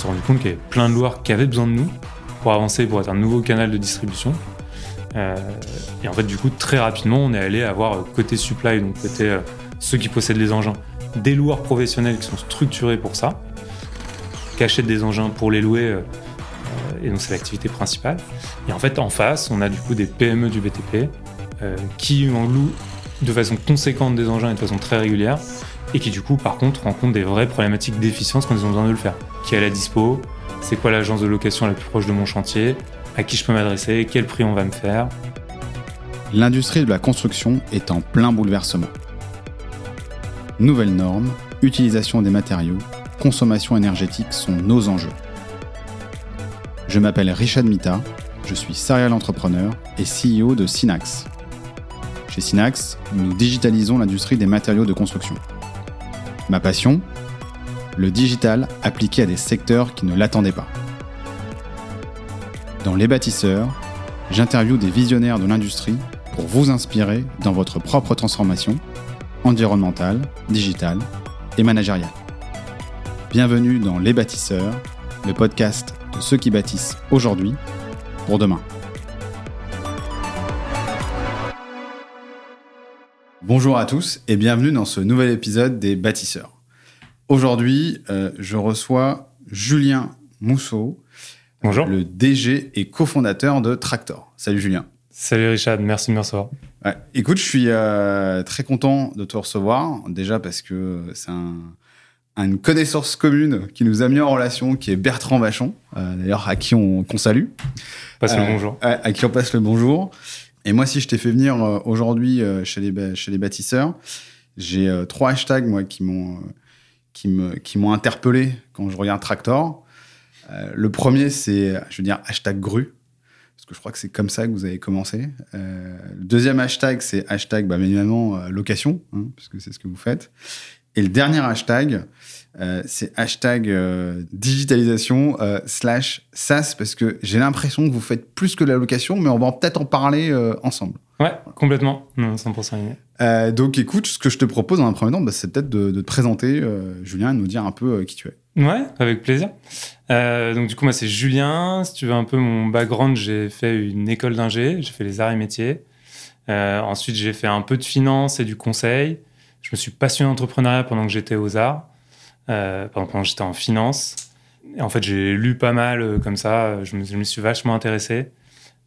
s'est rendu compte qu'il y avait plein de loueurs qui avaient besoin de nous pour avancer, pour être un nouveau canal de distribution. Euh, et en fait, du coup, très rapidement, on est allé avoir côté supply, donc côté euh, ceux qui possèdent les engins, des loueurs professionnels qui sont structurés pour ça, qui achètent des engins pour les louer, euh, et donc c'est l'activité principale. Et en fait, en face, on a du coup des PME du BTP qui en louent de façon conséquente des engins et de façon très régulière, et qui du coup, par contre, rencontrent des vraies problématiques d'efficience quand ils ont besoin de le faire. Qui est à la dispo, c'est quoi l'agence de location la plus proche de mon chantier, à qui je peux m'adresser, quel prix on va me faire? L'industrie de la construction est en plein bouleversement. Nouvelles normes, utilisation des matériaux, consommation énergétique sont nos enjeux. Je m'appelle Richard Mita, je suis serial entrepreneur et CEO de Synax. Chez Synax, nous digitalisons l'industrie des matériaux de construction. Ma passion Le digital appliqué à des secteurs qui ne l'attendaient pas. Dans Les Bâtisseurs, j'interviewe des visionnaires de l'industrie pour vous inspirer dans votre propre transformation environnementale, digitale et managériale. Bienvenue dans Les Bâtisseurs, le podcast de ceux qui bâtissent aujourd'hui pour demain. Bonjour à tous et bienvenue dans ce nouvel épisode des Bâtisseurs. Aujourd'hui, euh, je reçois Julien Mousseau, Bonjour. le DG et cofondateur de Tractor. Salut Julien. Salut Richard, merci de me recevoir. Ouais. Écoute, je suis euh, très content de te recevoir, déjà parce que c'est un, une connaissance commune qui nous a mis en relation, qui est Bertrand Vachon, euh, d'ailleurs à qui on, qu'on salue. Passe le Euh, bonjour. à, à qui on passe le bonjour. Et moi, si je t'ai fait venir euh, aujourd'hui euh, chez, les, chez les bâtisseurs, j'ai euh, trois hashtags moi, qui, m'ont, qui, interpellé quand je regarde Tractor. Le premier, c'est, je veux dire, hashtag grue. Parce que je crois que c'est comme ça que vous avez commencé. Le deuxième hashtag, c'est hashtag, bah, euh, location, hein, parce que c'est ce que vous faites. Et le dernier hashtag, euh, c'est hashtag euh, digitalisation euh, slash SaaS, parce que j'ai l'impression que vous faites plus que la location, mais on va peut-être en parler ensemble. Ouais, complètement. Non, 100% aligné. Euh, donc écoute, ce que je te propose dans un premier temps, bah, c'est peut-être de, de te présenter, Julien, et de nous dire un peu qui tu es. Ouais, avec plaisir. Donc du coup, moi c'est Julien. Si tu veux un peu mon background, j'ai fait une école d'ingé, j'ai fait les arts et métiers. Ensuite, j'ai fait un peu de finance et du conseil. Je me suis passionné d'entrepreneuriat pendant que j'étais aux arts, euh, pendant, que j'étais en finance. Et en fait, j'ai lu pas mal euh, comme ça. Je me, je me suis vachement intéressé.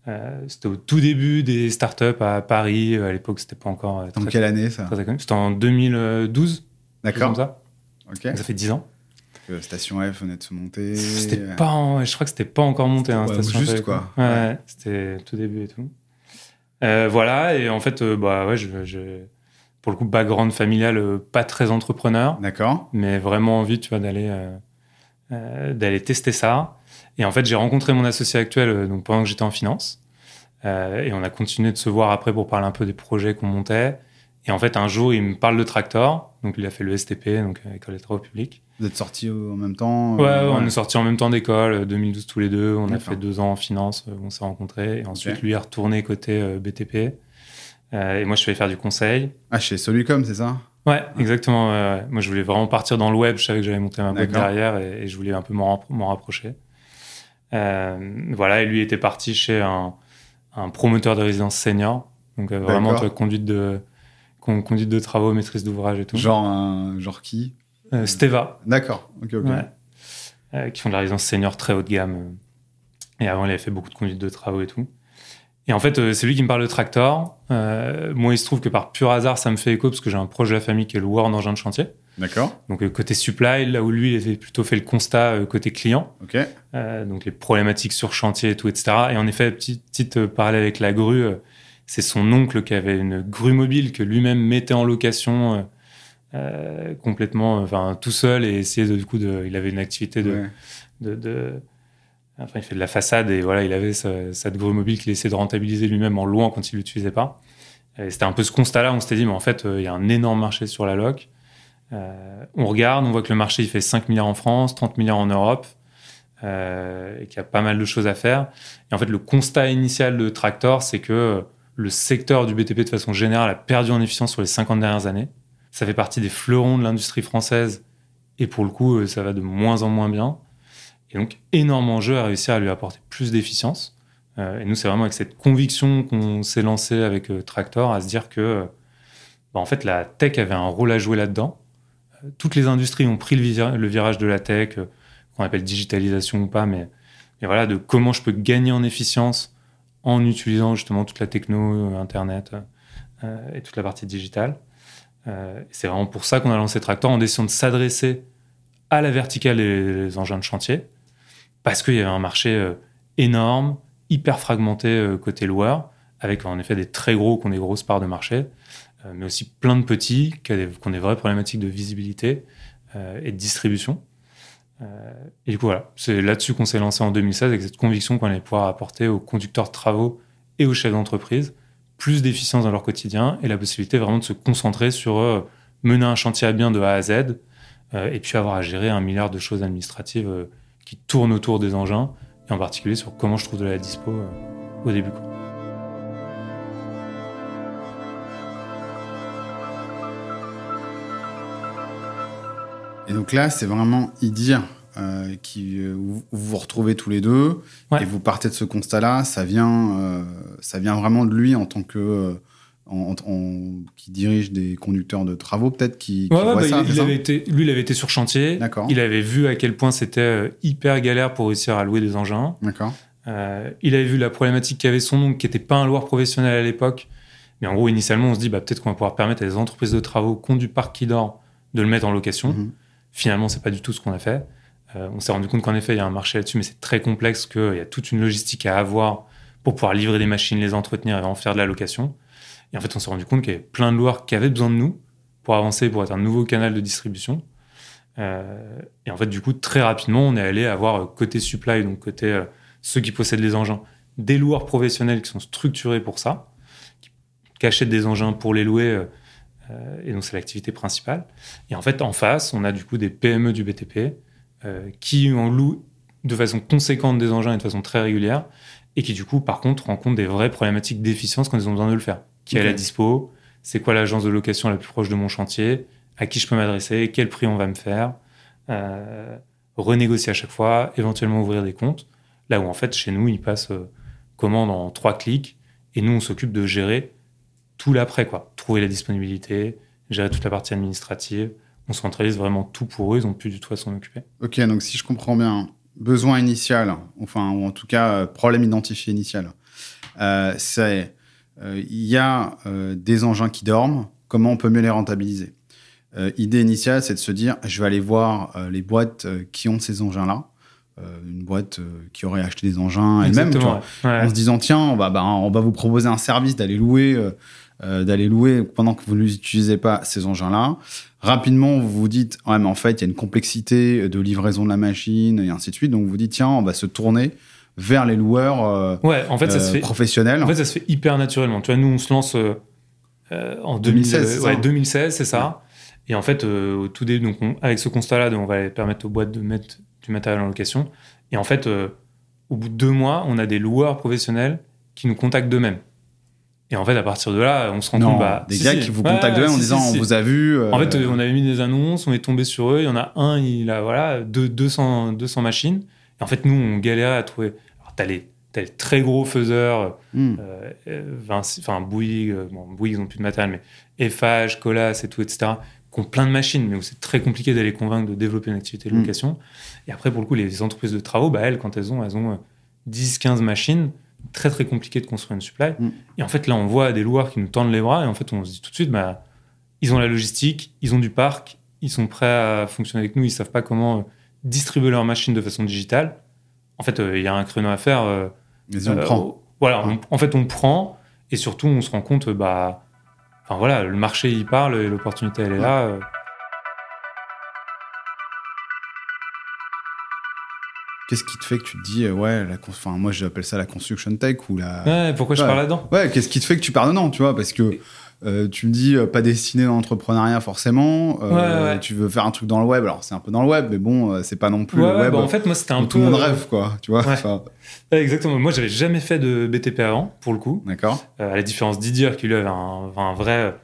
Euh, c'était au tout début des startups à Paris. À l'époque, c'était pas encore Dans très, quelle année ça. C'était en 2012, quelque chose D'accord. comme ça. Ok. Donc, ça fait 10 ans. Station F venait de se monter. C'était pas, en- je crois que c'était pas encore monté, hein, Ouais, Station juste, F, quoi. Ouais, Ouais. ouais, c'était tout début et tout. Euh, voilà, et en fait, euh, bah ouais, je, je- pour le coup, background familial, euh, pas très entrepreneur, D'accord. mais vraiment envie, tu vois, d'aller euh, euh, d'aller tester ça. Et en fait, j'ai rencontré mon associé actuel donc pendant que j'étais en finance, Euh, et on a continué de se voir après pour parler un peu des projets qu'on montait. Et en fait, un jour, il me parle de Tractor, donc il a fait le STP, donc École des travaux publics. Vous êtes sortis en même temps Ouais, euh, on est sortis en même temps d'école, euh, 2012 tous les deux. On a fait deux ans en finance, on s'est rencontrés. Et ensuite, lui est retourné côté BTP. Euh, et moi, je suis allé faire du conseil. Ah, chez Solucom, c'est ça? Ouais, exactement. ouais. Moi, je voulais vraiment partir dans le web. Je savais que j'allais monter ma boîte derrière et, et je voulais un peu m'en, rapp- m'en rapprocher. Euh, voilà, et lui était parti chez un, un promoteur de résidence senior. Donc, euh, vraiment, vois, conduite de, con- conduite de travaux, maîtrise d'ouvrage et tout. Genre, un- genre qui? Euh, Steva. D'accord. Ok, ok. Ouais. Euh, qui font de la résidence senior très haut de gamme. Et avant, il avait fait beaucoup de conduite de travaux et tout. Et en fait, euh, c'est lui qui me parle de Tractor. Euh, moi, il se trouve que par pur hasard, ça me fait écho parce que j'ai un proche de la famille qui est loueur d'engins de chantier. D'accord. Donc, euh, côté supply, là où lui, il avait plutôt fait le constat euh, côté client. Ok. Euh, donc, les problématiques sur chantier et tout, etc. Et en effet, petite, petite parallèle avec la grue, c'est son oncle qui avait une grue mobile que lui-même mettait en location. complètement, enfin tout seul et essayait de, du coup de, il avait une activité de, Ouais. de, de- Enfin, il fait de la façade et voilà, il avait sa- grue mobile qu'il essayait de rentabiliser lui-même en louant quand il l'utilisait pas. C'était un peu ce constat-là. On s'était dit, mais en fait, euh, il y a un énorme marché sur la loc. Euh, on regarde, on voit que le marché il fait 5 milliards en France, 30 milliards en Europe, euh, et qu'il y a pas mal de choses à faire. Et en fait, le constat initial de Tractor, c'est que le secteur du BTP de façon générale a perdu en efficience sur les 50 dernières années. Ça fait partie des fleurons de l'industrie française, et pour le coup, euh, ça va de moins en moins bien. Et donc, énorme enjeu à réussir à lui apporter plus d'efficience. et nous, c'est vraiment avec cette conviction qu'on s'est lancé avec Tractor à se dire que, bah, en fait, la tech avait un rôle à jouer là-dedans. toutes les industries ont pris le, virage de la tech, qu'on appelle digitalisation ou pas, mais, voilà, de comment je peux gagner en efficience en utilisant justement toute la techno, Internet et toute la partie digitale. Euh, c'est vraiment pour ça qu'on a lancé Tractor, en décidant de s'adresser à la verticale des engins de chantier, parce qu'il y avait un marché euh, énorme, hyper fragmenté euh, côté loueur, avec en effet des très gros qui ont des grosses parts de marché, mais aussi plein de petits qui ont des, vraies problématiques de visibilité et de distribution. et du coup, voilà, c'est là-dessus qu'on s'est lancé en 2016 avec cette conviction qu'on allait pouvoir apporter aux conducteurs de travaux et aux chefs d'entreprise plus d'efficience dans leur quotidien et la possibilité vraiment de se concentrer sur euh, mener un chantier à bien de A à Z euh, et puis avoir à gérer un milliard de choses administratives euh, qui tournent autour des engins et en particulier sur comment je trouve de la dispo au début. Et donc là, c'est vraiment y dire euh, qui, euh, où vous vous retrouvez tous les deux et vous partez de ce constat-là, ça vient, euh, ça vient vraiment de lui en tant que en, qui dirige des conducteurs de travaux, peut-être qui, qui ouais, bah, ça, il, avait été, lui, il avait été sur chantier. Il avait vu à quel point c'était hyper galère pour réussir à louer des engins. D'accord. il avait vu la problématique qu'avait son oncle, qui n'était pas un loueur professionnel à l'époque. Mais en gros, initialement, on se dit bah, peut-être qu'on va pouvoir permettre à des entreprises de travaux qui ont du parc qui dort de le mettre en location. Mm-hmm. Finalement, c'est pas du tout ce qu'on a fait. Euh, on s'est rendu compte qu'en effet, il y a un marché là-dessus, mais c'est très complexe, qu'il y a toute une logistique à avoir pour pouvoir livrer des machines, les entretenir et en faire de la location. Et en fait, on s'est rendu compte qu'il y avait plein de loueurs qui avaient besoin de nous pour avancer, pour être un nouveau canal de distribution. Euh, et en fait, du coup, très rapidement, on est allé avoir euh, côté supply, donc côté ceux qui possèdent les engins, des loueurs professionnels qui sont structurés pour ça, qui achètent des engins pour les louer. et donc, c'est l'activité principale. Et en fait, en face, on a du coup des PME du BTP euh, qui en louent de façon conséquente des engins et de façon très régulière, et qui du coup, par contre, rencontrent des vraies problématiques d'efficience quand ils ont besoin de le faire. Qui est la dispo? C'est quoi l'agence de location la plus proche de mon chantier? À qui je peux m'adresser? Quel prix on va me faire? Euh, Renégocier à chaque fois, éventuellement ouvrir des comptes. Là où en fait, chez nous, ils passent euh, commande en trois clics, et nous, on s'occupe de gérer tout l'après, quoi. Trouver la disponibilité, gérer toute la partie administrative, on centralise vraiment tout pour eux, ils n'ont plus du tout à s'en occuper. Ok, donc si je comprends bien, besoin initial, enfin, ou en tout cas, euh, problème identifié initial, euh, c'est il y a des engins qui dorment, comment on peut mieux les rentabiliser? Idée initiale, c'est de se dire, je vais aller voir les boîtes qui ont ces engins-là. une boîte qui aurait acheté des engins elle-même, en se disant tiens, on va, bah, on va vous proposer un service d'aller louer euh, d'aller louer pendant que vous n'utilisez pas ces engins-là. Rapidement, vous vous dites, ouais, mais en fait, il y a une complexité de livraison de la machine et ainsi de suite. Donc, vous dites, tiens, on va se tourner vers les loueurs euh, ouais, en fait, ça se fait, professionnels. En fait, ça se fait hyper naturellement. Tu vois, nous, on se lance euh, en 2016. ouais, 2016, c'est ça. Et en fait, au tout début, donc avec ce constat-là, on va permettre aux boîtes de mettre du matériel en location. Et en fait, au bout de deux mois, on a des loueurs professionnels qui nous contactent d'eux-mêmes. Et en fait, à partir de là, on se rend compte. Bah, des gars qui vous contactent en disant on vous a vu. En fait, on avait mis des annonces, on est tombé sur eux. Il y en a un, il a voilà, deux, 200, 200 machines. Et en fait, nous, on galérait à trouver. T'as les, as les très gros faiseurs, hmm. euh, enfin, Bouygues, euh, bon, Bouygues, ils n'ont plus de matériel, mais Eiffage, Colas et tout, etc., qui ont plein de machines, mais où c'est très compliqué d'aller convaincre de développer une activité de hmm. location. Et après, pour le coup, les entreprises de travaux, bah, elles, quand elles ont, elles ont 10, 15 machines très très compliqué de construire une supply. Mm. Et en fait, là, on voit des loueurs qui nous tendent les bras et en fait, on se dit tout de suite, bah, ils ont la logistique, ils ont du parc, ils sont prêts à fonctionner avec nous, ils savent pas comment distribuer leurs machines de façon digitale. En fait, euh, il y a un créneau à faire. Euh, Mais on prend. Voilà, en fait, on prend et surtout, on se rend compte, bah, enfin voilà, le marché il parle et l'opportunité elle est là. Qu'est-ce qui te fait que tu te dis, euh, ouais, la, enfin, moi j'appelle ça la construction tech ou la. Ouais, pourquoi je parle là-dedans? Ouais, qu'est-ce qui te fait que tu pars dedans, tu vois Parce que euh, tu me dis euh, pas destiné dans l'entrepreneuriat forcément. Tu veux faire un truc dans le web, alors c'est un peu dans le web, mais bon, c'est pas non plus le web. Bah, en fait, moi c'était un peu. Tout le monde rêve, quoi, tu vois. exactement. Moi j'avais jamais fait de BTP avant, pour le coup. D'accord. à la différence d'Idir, qui lui avait un, vrai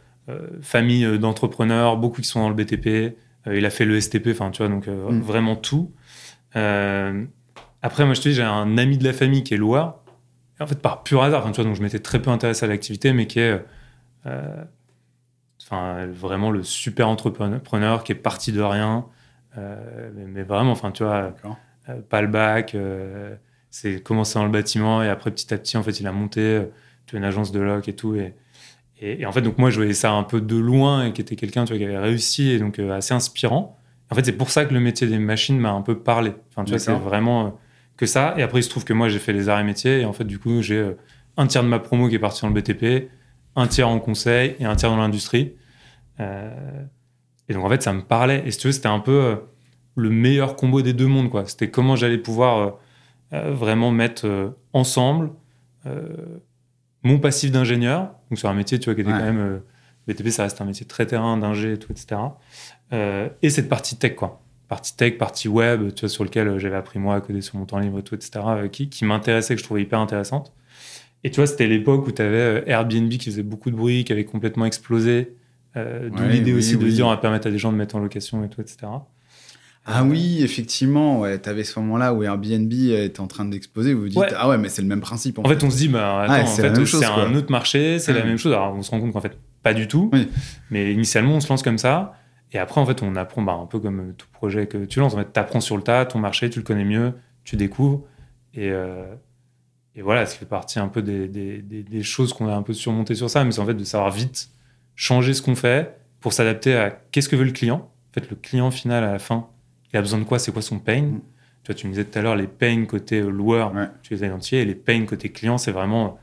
famille d'entrepreneurs, beaucoup qui sont dans le BTP. il a fait le STP, enfin, tu vois, donc mm. vraiment tout. Après, moi, je te dis, j'ai un ami de la famille qui est loueur. Et en fait, par pur hasard, enfin, tu vois, donc je m'étais très peu intéressé à l'activité, mais qui est euh, enfin, vraiment le super entrepreneur qui est parti de rien. Euh, mais, vraiment, enfin, tu vois, euh, pas le bac, euh, c'est commencé dans le bâtiment et après, petit à petit, en fait, il a monté une agence de loc et tout. Et, et, et, en fait, donc moi, je voyais ça un peu de loin et qui était quelqu'un tu vois, qui avait réussi et donc assez inspirant. En fait, c'est pour ça que le métier des machines m'a un peu parlé. Enfin, tu vois, c'est vraiment que ça. Et après, il se trouve que moi, j'ai fait les arts et métiers. Et en fait, du coup, j'ai euh, un tiers de ma promo qui est parti dans le BTP, un tiers en conseil et un tiers dans l'industrie. Euh, et donc, en fait, ça me parlait. Et si tu veux, c'était un peu euh, le meilleur combo des deux mondes. quoi. C'était comment j'allais pouvoir vraiment mettre ensemble mon passif d'ingénieur, donc sur un métier, tu vois, qui était quand même. BTP, ça reste un métier très terrain, d'ingé et tout, etc. et cette partie tech, quoi partie tech, partie web, tu vois, sur lequel euh, j'avais appris moi à coder sur mon temps libre et tout, etc., euh, qui, qui m'intéressait, que je trouvais hyper intéressante. Et tu vois, c'était l'époque où tu avais euh, Airbnb qui faisait beaucoup de bruit, qui avait complètement explosé. D'où l'idée aussi de dire on va permettre à des gens de mettre en location et tout, etc. Ah oui, effectivement, ouais, tu avais ce moment-là où Airbnb était en train d'exploser, vous vous dites, ah ouais, mais c'est le même principe. En, fait. on se dit, bah, attends, en fait, c'est un autre marché, c'est la même chose. Alors, on se rend compte qu'en fait, pas du tout. Mais initialement, on se lance comme ça. Et après, en fait, on apprend bah, un peu comme tout projet que tu lances. En fait, tu apprends sur le tas, ton marché, tu le connais mieux, tu découvres. Et, euh, et voilà, ça fait partie un peu des, des, des, choses qu'on a un peu surmontées sur ça, mais c'est en fait de savoir vite changer ce qu'on fait pour s'adapter à qu'est-ce que veut le client. En fait, le client final, à la fin, il a besoin de quoi? C'est quoi son pain? Mm. Tu vois, tu me disais tout à l'heure, les pains côté euh, loueur, tu les as identifiés, et les pains côté client, c'est vraiment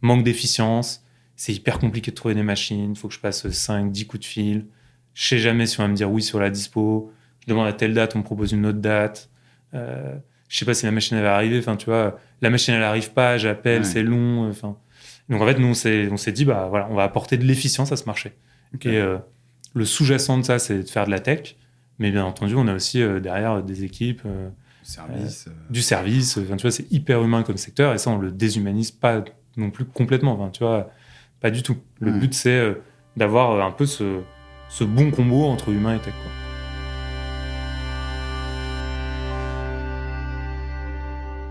manque d'efficience, c'est hyper compliqué de trouver des machines, il faut que je passe 5, 10 coups de fil, je sais jamais si on va me dire oui sur la dispo. Je demande à telle date, on me propose une autre date. Euh, je sais pas si la machine va arriver. Enfin, tu vois, la machine elle arrive pas, j'appelle, c'est long. Euh, enfin, donc en fait, nous on s'est dit bah voilà, on va apporter de l'efficience à ce marché. Et euh, le sous-jacent de ça, c'est de faire de la tech. Mais bien entendu, on a aussi euh, derrière des équipes. Service, du service. Enfin, tu vois, c'est hyper humain comme secteur et ça, on le déshumanise pas non plus complètement. Enfin, tu vois, pas du tout. Le but, c'est d'avoir un peu ce, ce bon combo entre humain et tech. Quoi.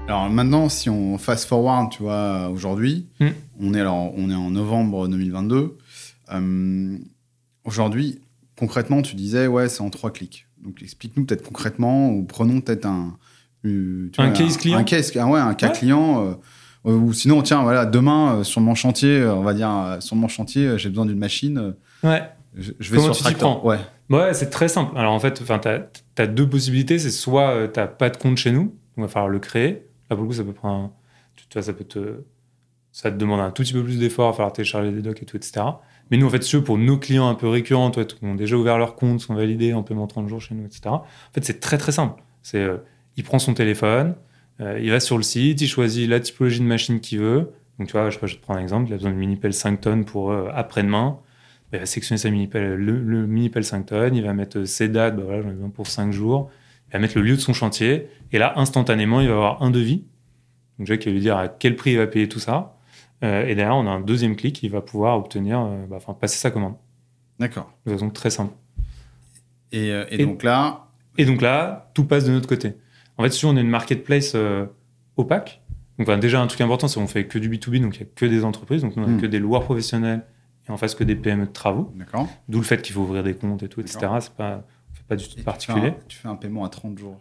Alors maintenant, si on fast forward, tu vois, aujourd'hui, hmm. on est alors, on est en novembre 2022. Euh, aujourd'hui, concrètement, tu disais, ouais, c'est en trois clics. Donc explique-nous peut-être concrètement, ou prenons peut-être un, euh, un case client, un, case, ah ouais, un cas client. Euh, ou sinon, tiens, voilà, demain sur mon chantier, on va dire sur mon chantier, j'ai besoin d'une machine. Ouais. Je, vais Comment sur tu prends Ouais. Ouais, c'est très simple. Alors en fait, tu as, deux possibilités. C'est soit tu n'as pas de compte chez nous, on va falloir le créer. Là, pour le coup, ça peut prendre. Tu vois, ça peut te. Ça te demande un tout petit peu plus d'effort, il va falloir télécharger des docs et tout, etc. Mais nous, en fait, ceux pour nos clients un peu récurrents, toi, qui ont déjà ouvert leur compte, sont validés en paiement 30 jours chez nous, etc. En fait, c'est très très simple. C'est, euh, il prend son téléphone, euh, il va sur le site, il choisit la typologie de machine qu'il veut. Donc, tu vois, je, sais te prends un exemple, il a besoin de Minipel 5 tonnes pour après-demain il va sectionner sa minipelle, le, le minipelle 5 tonnes, il va mettre ses dates, bah voilà, j'en ai besoin pour 5 jours, il va mettre le lieu de son chantier, et là, instantanément, il va avoir un devis, donc qui va lui dire à quel prix il va payer tout ça, euh, et derrière, on a un deuxième clic, il va pouvoir obtenir, euh, bah, enfin, passer sa commande. D'accord. De façon très simple. Et, euh, et, donc là Et donc là, tout passe de notre côté. En fait, si on est une marketplace opaque, donc déjà un truc important, c'est qu'on fait que du B2B, donc il n'y a que des entreprises, donc on n'a hmm. que des loueurs professionnels et en face que des PME de travaux. D'accord. D'où le fait qu'il faut ouvrir des comptes et tout, etc. C'est pas, pas du tout particulier. Tu fais, un, paiement à 30 jours.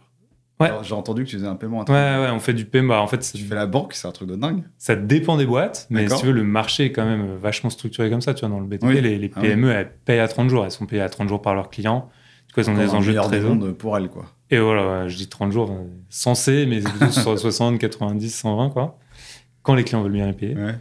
Ouais. J'ai entendu que tu faisais un paiement à 30 ouais, jours. Ouais, on fait du paiement. Bah, en fait, tu fais la banque, c'est un truc de dingue. Ça dépend des boîtes, mais si tu veux, le marché est quand même vachement structuré comme ça. Tu vois, dans le BTP, les, ah PME, elles payent à 30 jours. Elles sont payées à 30 jours par leurs clients. Du coup, elles ont des enjeux de trésor. pour elles, quoi. Et voilà, je dis 30 jours, euh, censé, mais sur 60, 90, 120, quoi. Quand les clients veulent bien les payer. Ouais.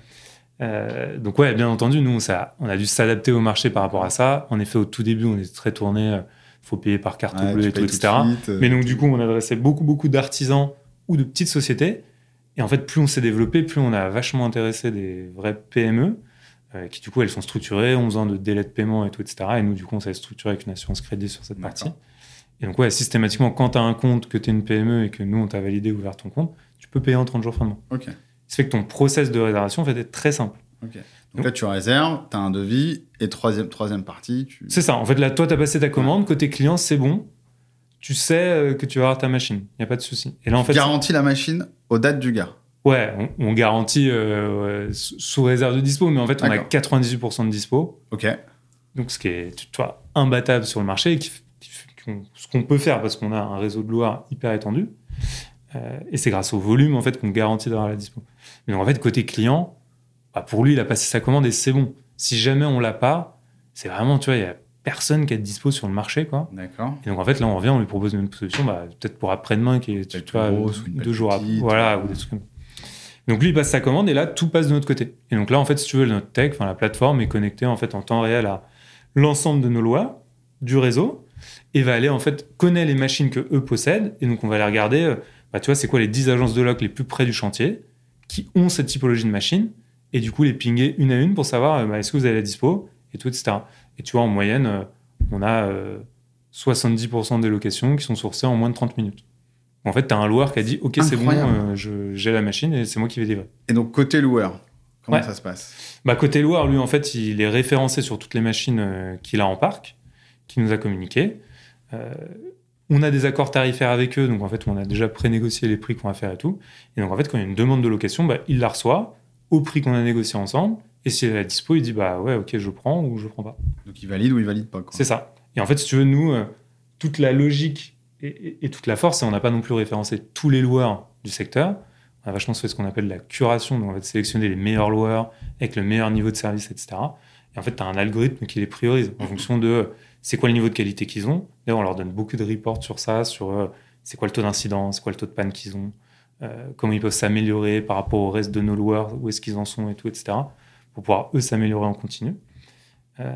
Euh, donc ouais, bien entendu, nous, ça, on a dû s'adapter au marché par rapport à ça. En effet, au tout début, on était très tourné, euh, faut payer par carte bleue et tout, etc. Euh, Mais donc du coup, on adressait beaucoup, beaucoup d'artisans ou de petites sociétés. Et en fait, plus on s'est développé, plus on a vachement intéressé des vraies PME, qui du coup, elles sont structurées, ont besoin de délais de paiement et tout, etc. Et nous, du coup, on s'est structuré avec une assurance crédit sur cette partie. Et donc ouais, systématiquement, quand tu as un compte, que tu es une PME et que nous, on t'a validé, ouvert ton compte, tu peux payer en 30 jours fin de mois. Ok. Ça fait que ton process de réservation fait, être très simple. Donc, là, tu réserves, tu as un devis, et troisième, troisième partie, tu... C'est ça. En fait, là, toi, tu as passé ta commande. Côté client, c'est bon. tu sais euh, que tu vas avoir ta machine. Il n'y a pas de souci. Et là, en fait, Garantis la machine aux dates du gars. ouais, on, on garantit euh, sous réserve de dispo, mais en fait, on a D'accord. 98% de dispo. Ok. Donc, ce qui est, tu vois, imbattable sur le marché, et qui, qui ce qu'on peut faire parce qu'on a un réseau de loueurs hyper étendu. Euh, et c'est grâce au volume, en fait, qu'on garantit d'avoir la dispo. Mais donc, en fait, côté client, bah, pour lui, il a passé sa commande et c'est bon. Si jamais on l'a pas, c'est vraiment, tu vois, il y a personne qui est dispo sur le marché, quoi. D'accord. Et donc, en fait, là, on revient, on lui propose une solution, bah, peut-être pour après-demain, qui est, tu, vois, grosse deux jours après. Voilà, ou des trucs. Donc, lui, il passe sa commande et là, tout passe de notre côté. Et donc, là, en fait, si tu veux, notre tech, enfin, la plateforme est connectée, en fait, en temps réel à l'ensemble de nos lois, du réseau, et va aller, en fait, connaître les machines que eux possèdent. Et donc, on va aller regarder, euh, bah, tu vois, c'est quoi les 10 agences de loc les plus près du chantier qui ont cette typologie de machine, et du coup, les pinguer une à une pour savoir, euh, bah, est-ce que vous avez la dispo, et tout, etc. Et tu vois, en moyenne, euh, on a euh, 70% des locations qui sont sourcées en moins de 30 minutes. En fait, tu as un loueur qui a dit Ok, c'est bon, euh, j'ai la machine et c'est moi qui vais livrer. Et donc, côté loueur, comment Ouais. ça se passe? Bah, côté loueur, lui, en fait, il est référencé sur toutes les machines euh, qu'il a en parc, qu'il nous a communiquées. Euh, on a des accords tarifaires avec eux, donc en fait, on a déjà prénégocié les prix qu'on va faire et tout. Et donc, en fait, quand il y a une demande de location, bah, il la reçoit au prix qu'on a négocié ensemble. Et si elle est à dispo, il dit Bah ouais, ok, je prends ou je prends pas. Donc, il valide ou il valide pas. C'est ça. Et en fait, si tu veux, nous, euh, toute la logique et, et- et toute la force, c'est on n'a pas non plus référencé tous les loueurs du secteur. On a vachement fait ce qu'on appelle la curation, donc on va sélectionner les meilleurs loueurs avec le meilleur niveau de service, etc. Et en fait, tu as un algorithme qui les priorise en fonction de euh, c'est quoi le niveau de qualité qu'ils ont. D'ailleurs, on leur donne beaucoup de reports sur ça, sur euh, c'est quoi le taux d'incidence, c'est quoi le taux de panne qu'ils ont, euh, comment ils peuvent s'améliorer par rapport au reste de nos loueurs, où est-ce qu'ils en sont et tout, etc. Pour pouvoir, eux, s'améliorer en continu. Euh,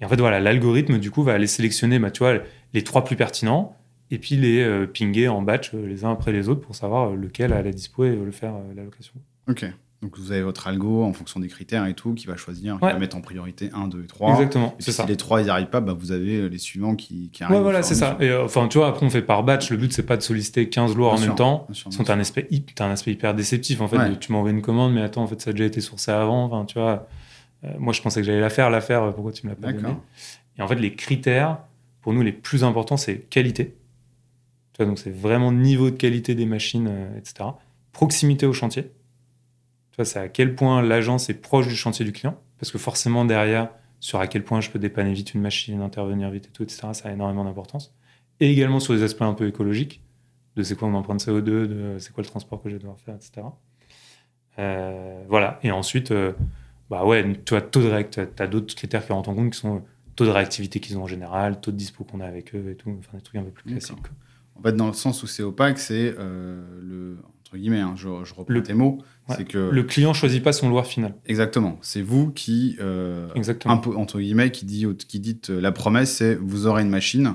et en fait, voilà, l'algorithme, du coup, va aller sélectionner, bah, tu vois, les trois plus pertinents et puis les euh, pinguer en batch les uns après les autres pour savoir lequel a la dispo et le faire euh, la location. Ok. Donc, vous avez votre algo en fonction des critères et tout qui va choisir, qui Ouais. va mettre en priorité 1, 2 et 3. Exactement, c'est si ça. les trois ils n'y arrivent pas, bah, vous avez euh, les suivants qui, qui arrivent. Ouais, voilà, c'est ça. euh, enfin, tu vois, après, on fait par batch. Le but, c'est pas de solliciter 15 loueurs Bien en sûr, même temps. t'as un, aspect, un aspect hyper déceptif. En fait, Ouais. tu m'envoies une commande, mais attends, en fait, ça a déjà été sourcé avant. Enfin, tu vois, euh, moi, je pensais que j'allais la faire, la faire. Pourquoi tu me l'as pas D'accord. donné Et en fait, les critères, pour nous, les plus importants, c'est qualité. Tu vois, donc, c'est vraiment niveau de qualité des machines, euh, etc. Proximité au chantier. Tu vois, c'est à quel point l'agence est proche du chantier du client. Parce que forcément, derrière, sur à quel point je peux dépanner vite une machine, intervenir vite et tout, etc., ça a énormément d'importance. Et également sur les aspects un peu écologiques, de c'est quoi mon empreinte CO2, de c'est quoi le transport que je vais devoir faire, etc. Euh, voilà. Et ensuite, euh, bah ouais, tu as taux de réact, tu as d'autres critères qui rentrent en compte qui sont euh, taux de réactivité qu'ils ont en général, taux de dispo qu'on a avec eux et tout, enfin des trucs un peu plus classiques. En fait, dans le sens où c'est opaque, c'est euh, le. Entre guillemets, hein, je, je reprends Le- tes mots. Ouais. C'est que. Le client choisit pas son loueur final. Exactement. C'est vous qui. euh, Exactement. entre guillemets, qui, dit, qui dites euh, la promesse, c'est vous aurez une machine,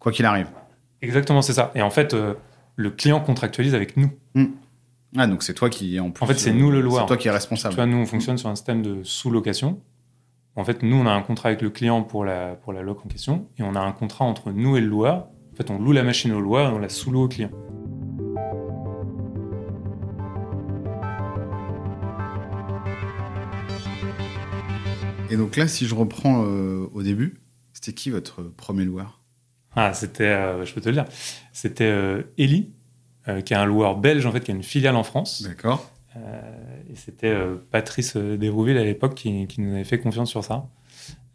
quoi qu'il arrive. Exactement, c'est ça. Et en fait, euh, le client contractualise avec nous. Ah, donc c'est toi qui en plus. En fait, c'est nous le loueur. C'est toi qui est Tu responsable. vois, nous, on fonctionne sur un système de sous-location. En fait, nous, on a un contrat avec le client pour la, pour la loc en question, et on a un contrat entre nous et le loueur. En fait, on loue la machine au loueur et on la sous-loue au client. Et donc là, si je reprends euh, au début, c'était qui votre premier loueur? Ah, c'était, euh, je peux te le dire, c'était euh, Eli, qui est un loueur belge, en fait, qui a une filiale en France. D'accord. Et c'était Patrice Desrouville à l'époque qui, qui nous avait fait confiance sur ça.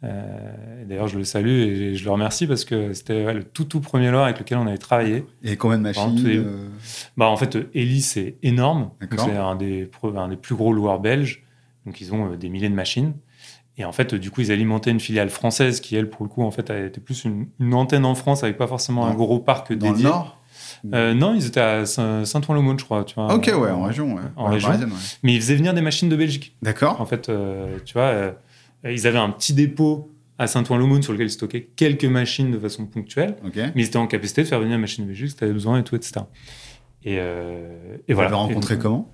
D'ailleurs, je le salue et je le remercie parce que c'était ouais, le tout tout premier loueur avec lequel on avait travaillé. Et combien de machines les- Bah, en fait, Eli, c'est énorme. C'est un des, un des plus gros loueurs belges. Donc, ils ont des milliers de machines. Et en fait, euh, du coup, ils alimentaient une filiale française qui, elle, pour le coup, en fait, était plus une, une antenne en France avec pas forcément un gros parc Dans le dédié. Nord Euh, non, ils étaient à Saint- Saint-Ouen-l'Aumône, je crois. Tu vois, Ok, ouais, en région. Ouais. En Ouais, région. parisienne, ouais. Mais ils faisaient venir des machines de Belgique. D'accord. En fait, euh, tu vois, euh, ils avaient un petit dépôt à Saint-Ouen-l'Aumône sur lequel ils stockaient quelques machines de façon ponctuelle. Ok. Mais ils étaient en capacité de faire venir une machine de Belgique si tu avais besoin et tout, etc. Et, euh, et Vous voilà. l'avez rencontré Et donc, comment?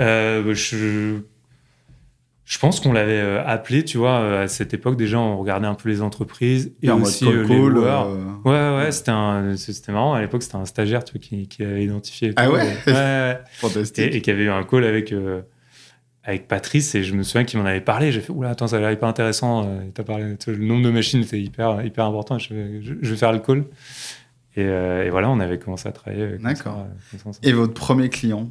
euh, bah, je, je pense qu'on l'avait euh, appelé, tu vois, euh, à cette époque déjà, on regardait un peu les entreprises et mode aussi call euh, les loueurs. euh, Ouais, ouais, c'était marrant. À l'époque, c'était un stagiaire tu vois, qui, qui avait identifié. et Ah tout. ouais Et- ouais, ouais. Fantastique. et, et qui avait eu un call avec, euh, avec Patrice. Et je me souviens qu'il m'en avait parlé. J'ai fait, oula, attends, ça a l'air hyper intéressant. T'as parlé, tu vois, le nombre de machines était hyper, hyper important. Je, vais- je, je vais faire le call. Et, euh, et voilà, on avait commencé à travailler. D'accord. Et votre premier client?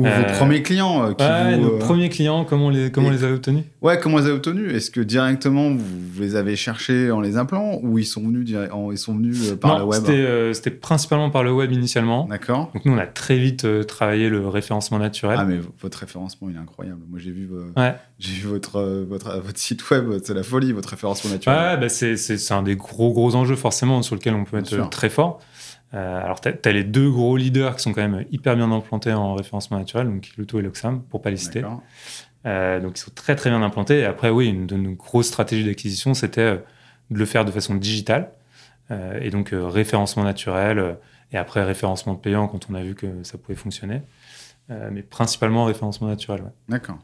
Ou Euh, vos premiers clients euh, qui Ouais, vous, nos euh, premiers clients, comment on les, comment et- les avait obtenus? Ouais, comment les avez obtenus? Est-ce que directement vous, les avez cherchés en les appelant ou ils sont venus, dire- ils sont venus euh, par Non, le web c'était euh, c'était principalement par le web initialement. D'accord. Donc nous, on a très vite euh, travaillé le référencement naturel. Ah mais votre référencement il est incroyable. Moi j'ai vu, vo- Ouais. j'ai vu votre, euh, votre votre site web, c'est la folie votre référencement naturel. Ouais, bah c'est, c'est, c'est un des gros gros enjeux forcément sur lequel on peut être euh, très fort. Euh, alors t'as, as les deux gros leaders qui sont quand même hyper bien implantés en référencement naturel, donc Kiluto et Loxam, pour pas les citer. Euh, donc ils sont très très bien implantés. Et après oui, une de nos grosses stratégies d'acquisition, c'était euh, de le faire de façon digitale. Euh, et donc référencement naturel et après référencement payant quand on a vu que ça pouvait fonctionner. Mais principalement référencement naturel. Ouais. D'accord.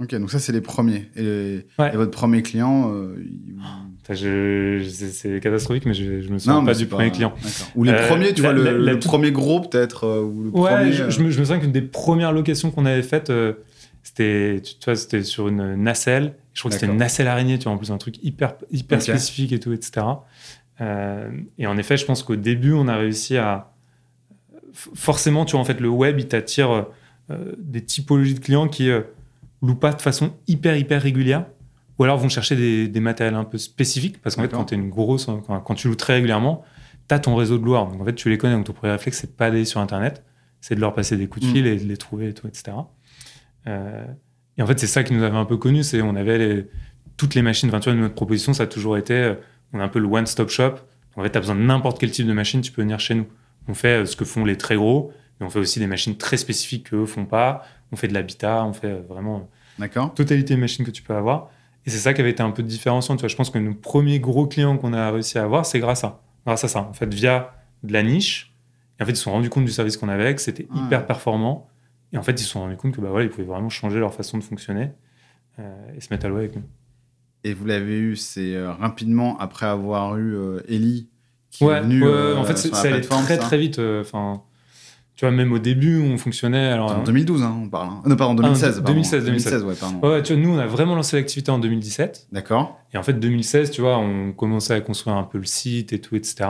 Ok, donc ça c'est les premiers. Et, Ouais. et votre premier client, il- je, c'est, catastrophique, mais je, je me souviens pas du premier client. Ou les Euh, premiers, tu la- vois, le, la- premier gros peut-être, euh, Ouais, premier. je, euh, je me, je me souviens qu'une des premières locations qu'on avait faites, c'était, tu, tu vois, c'était sur une nacelle. Je crois que c'était une nacelle araignée, tu vois, en plus un truc hyper, hyper spécifique et tout, etc. Et en effet, je pense qu'au début, on a réussi à. Forcément, tu vois, en fait, le web, il t'attire des typologies de clients qui louent pas de façon hyper, hyper régulière. Ou alors vont chercher des, des matériels un peu spécifiques. Parce qu'en fait, quand tu es une grosse. Quand, quand tu loues très régulièrement, tu as ton réseau de loueurs. Donc en fait, tu les connais. Donc ton premier réflexe, c'est de pas aller sur Internet. C'est de leur passer des coups de Mm. fil et de les trouver et tout, etc. Euh, et en fait, c'est ça qui nous avait un peu connus. C'est on avait les- toutes les machines. Enfin, tu vois, notre proposition, ça a toujours été. euh, On a un peu le one-stop shop. En fait, tu as besoin de n'importe quel type de machine, tu peux venir chez nous. On fait euh, ce que font les très gros, mais on fait aussi des machines très spécifiques qu'eux font pas. On fait de l'habitat, on fait vraiment D'accord. totalité des machines que tu peux avoir. Et c'est ça qui avait été un peu différenciant. Tu vois, je pense que nos premiers gros clients qu'on a réussi à avoir, c'est grâce à, grâce à ça. En fait, via de la niche. Et en fait, ils se sont rendus compte du service qu'on avait, que c'était Ouais. hyper performant. Et en fait, ils se sont rendus compte que bah, voilà, ils pouvaient vraiment changer leur façon de fonctionner euh, et se mettre à l'eau avec nous. Et vous l'avez eu, c'est euh, rapidement après avoir eu euh, Ellie qui Ouais, est venue. ouais, euh, en fait, sur c'est- la ça allait très ça très vite. euh, Enfin, tu vois, même au début, on fonctionnait. Alors, En 2012, hein, on parle. hein. Non, pardon, 2016. pardon. 2016, 2016. ouais, pardon. ouais, tu vois, nous, on a vraiment lancé l'activité en 2017. D'accord. Et en fait, 2016, tu vois, on commençait à construire un peu le site et tout, etc.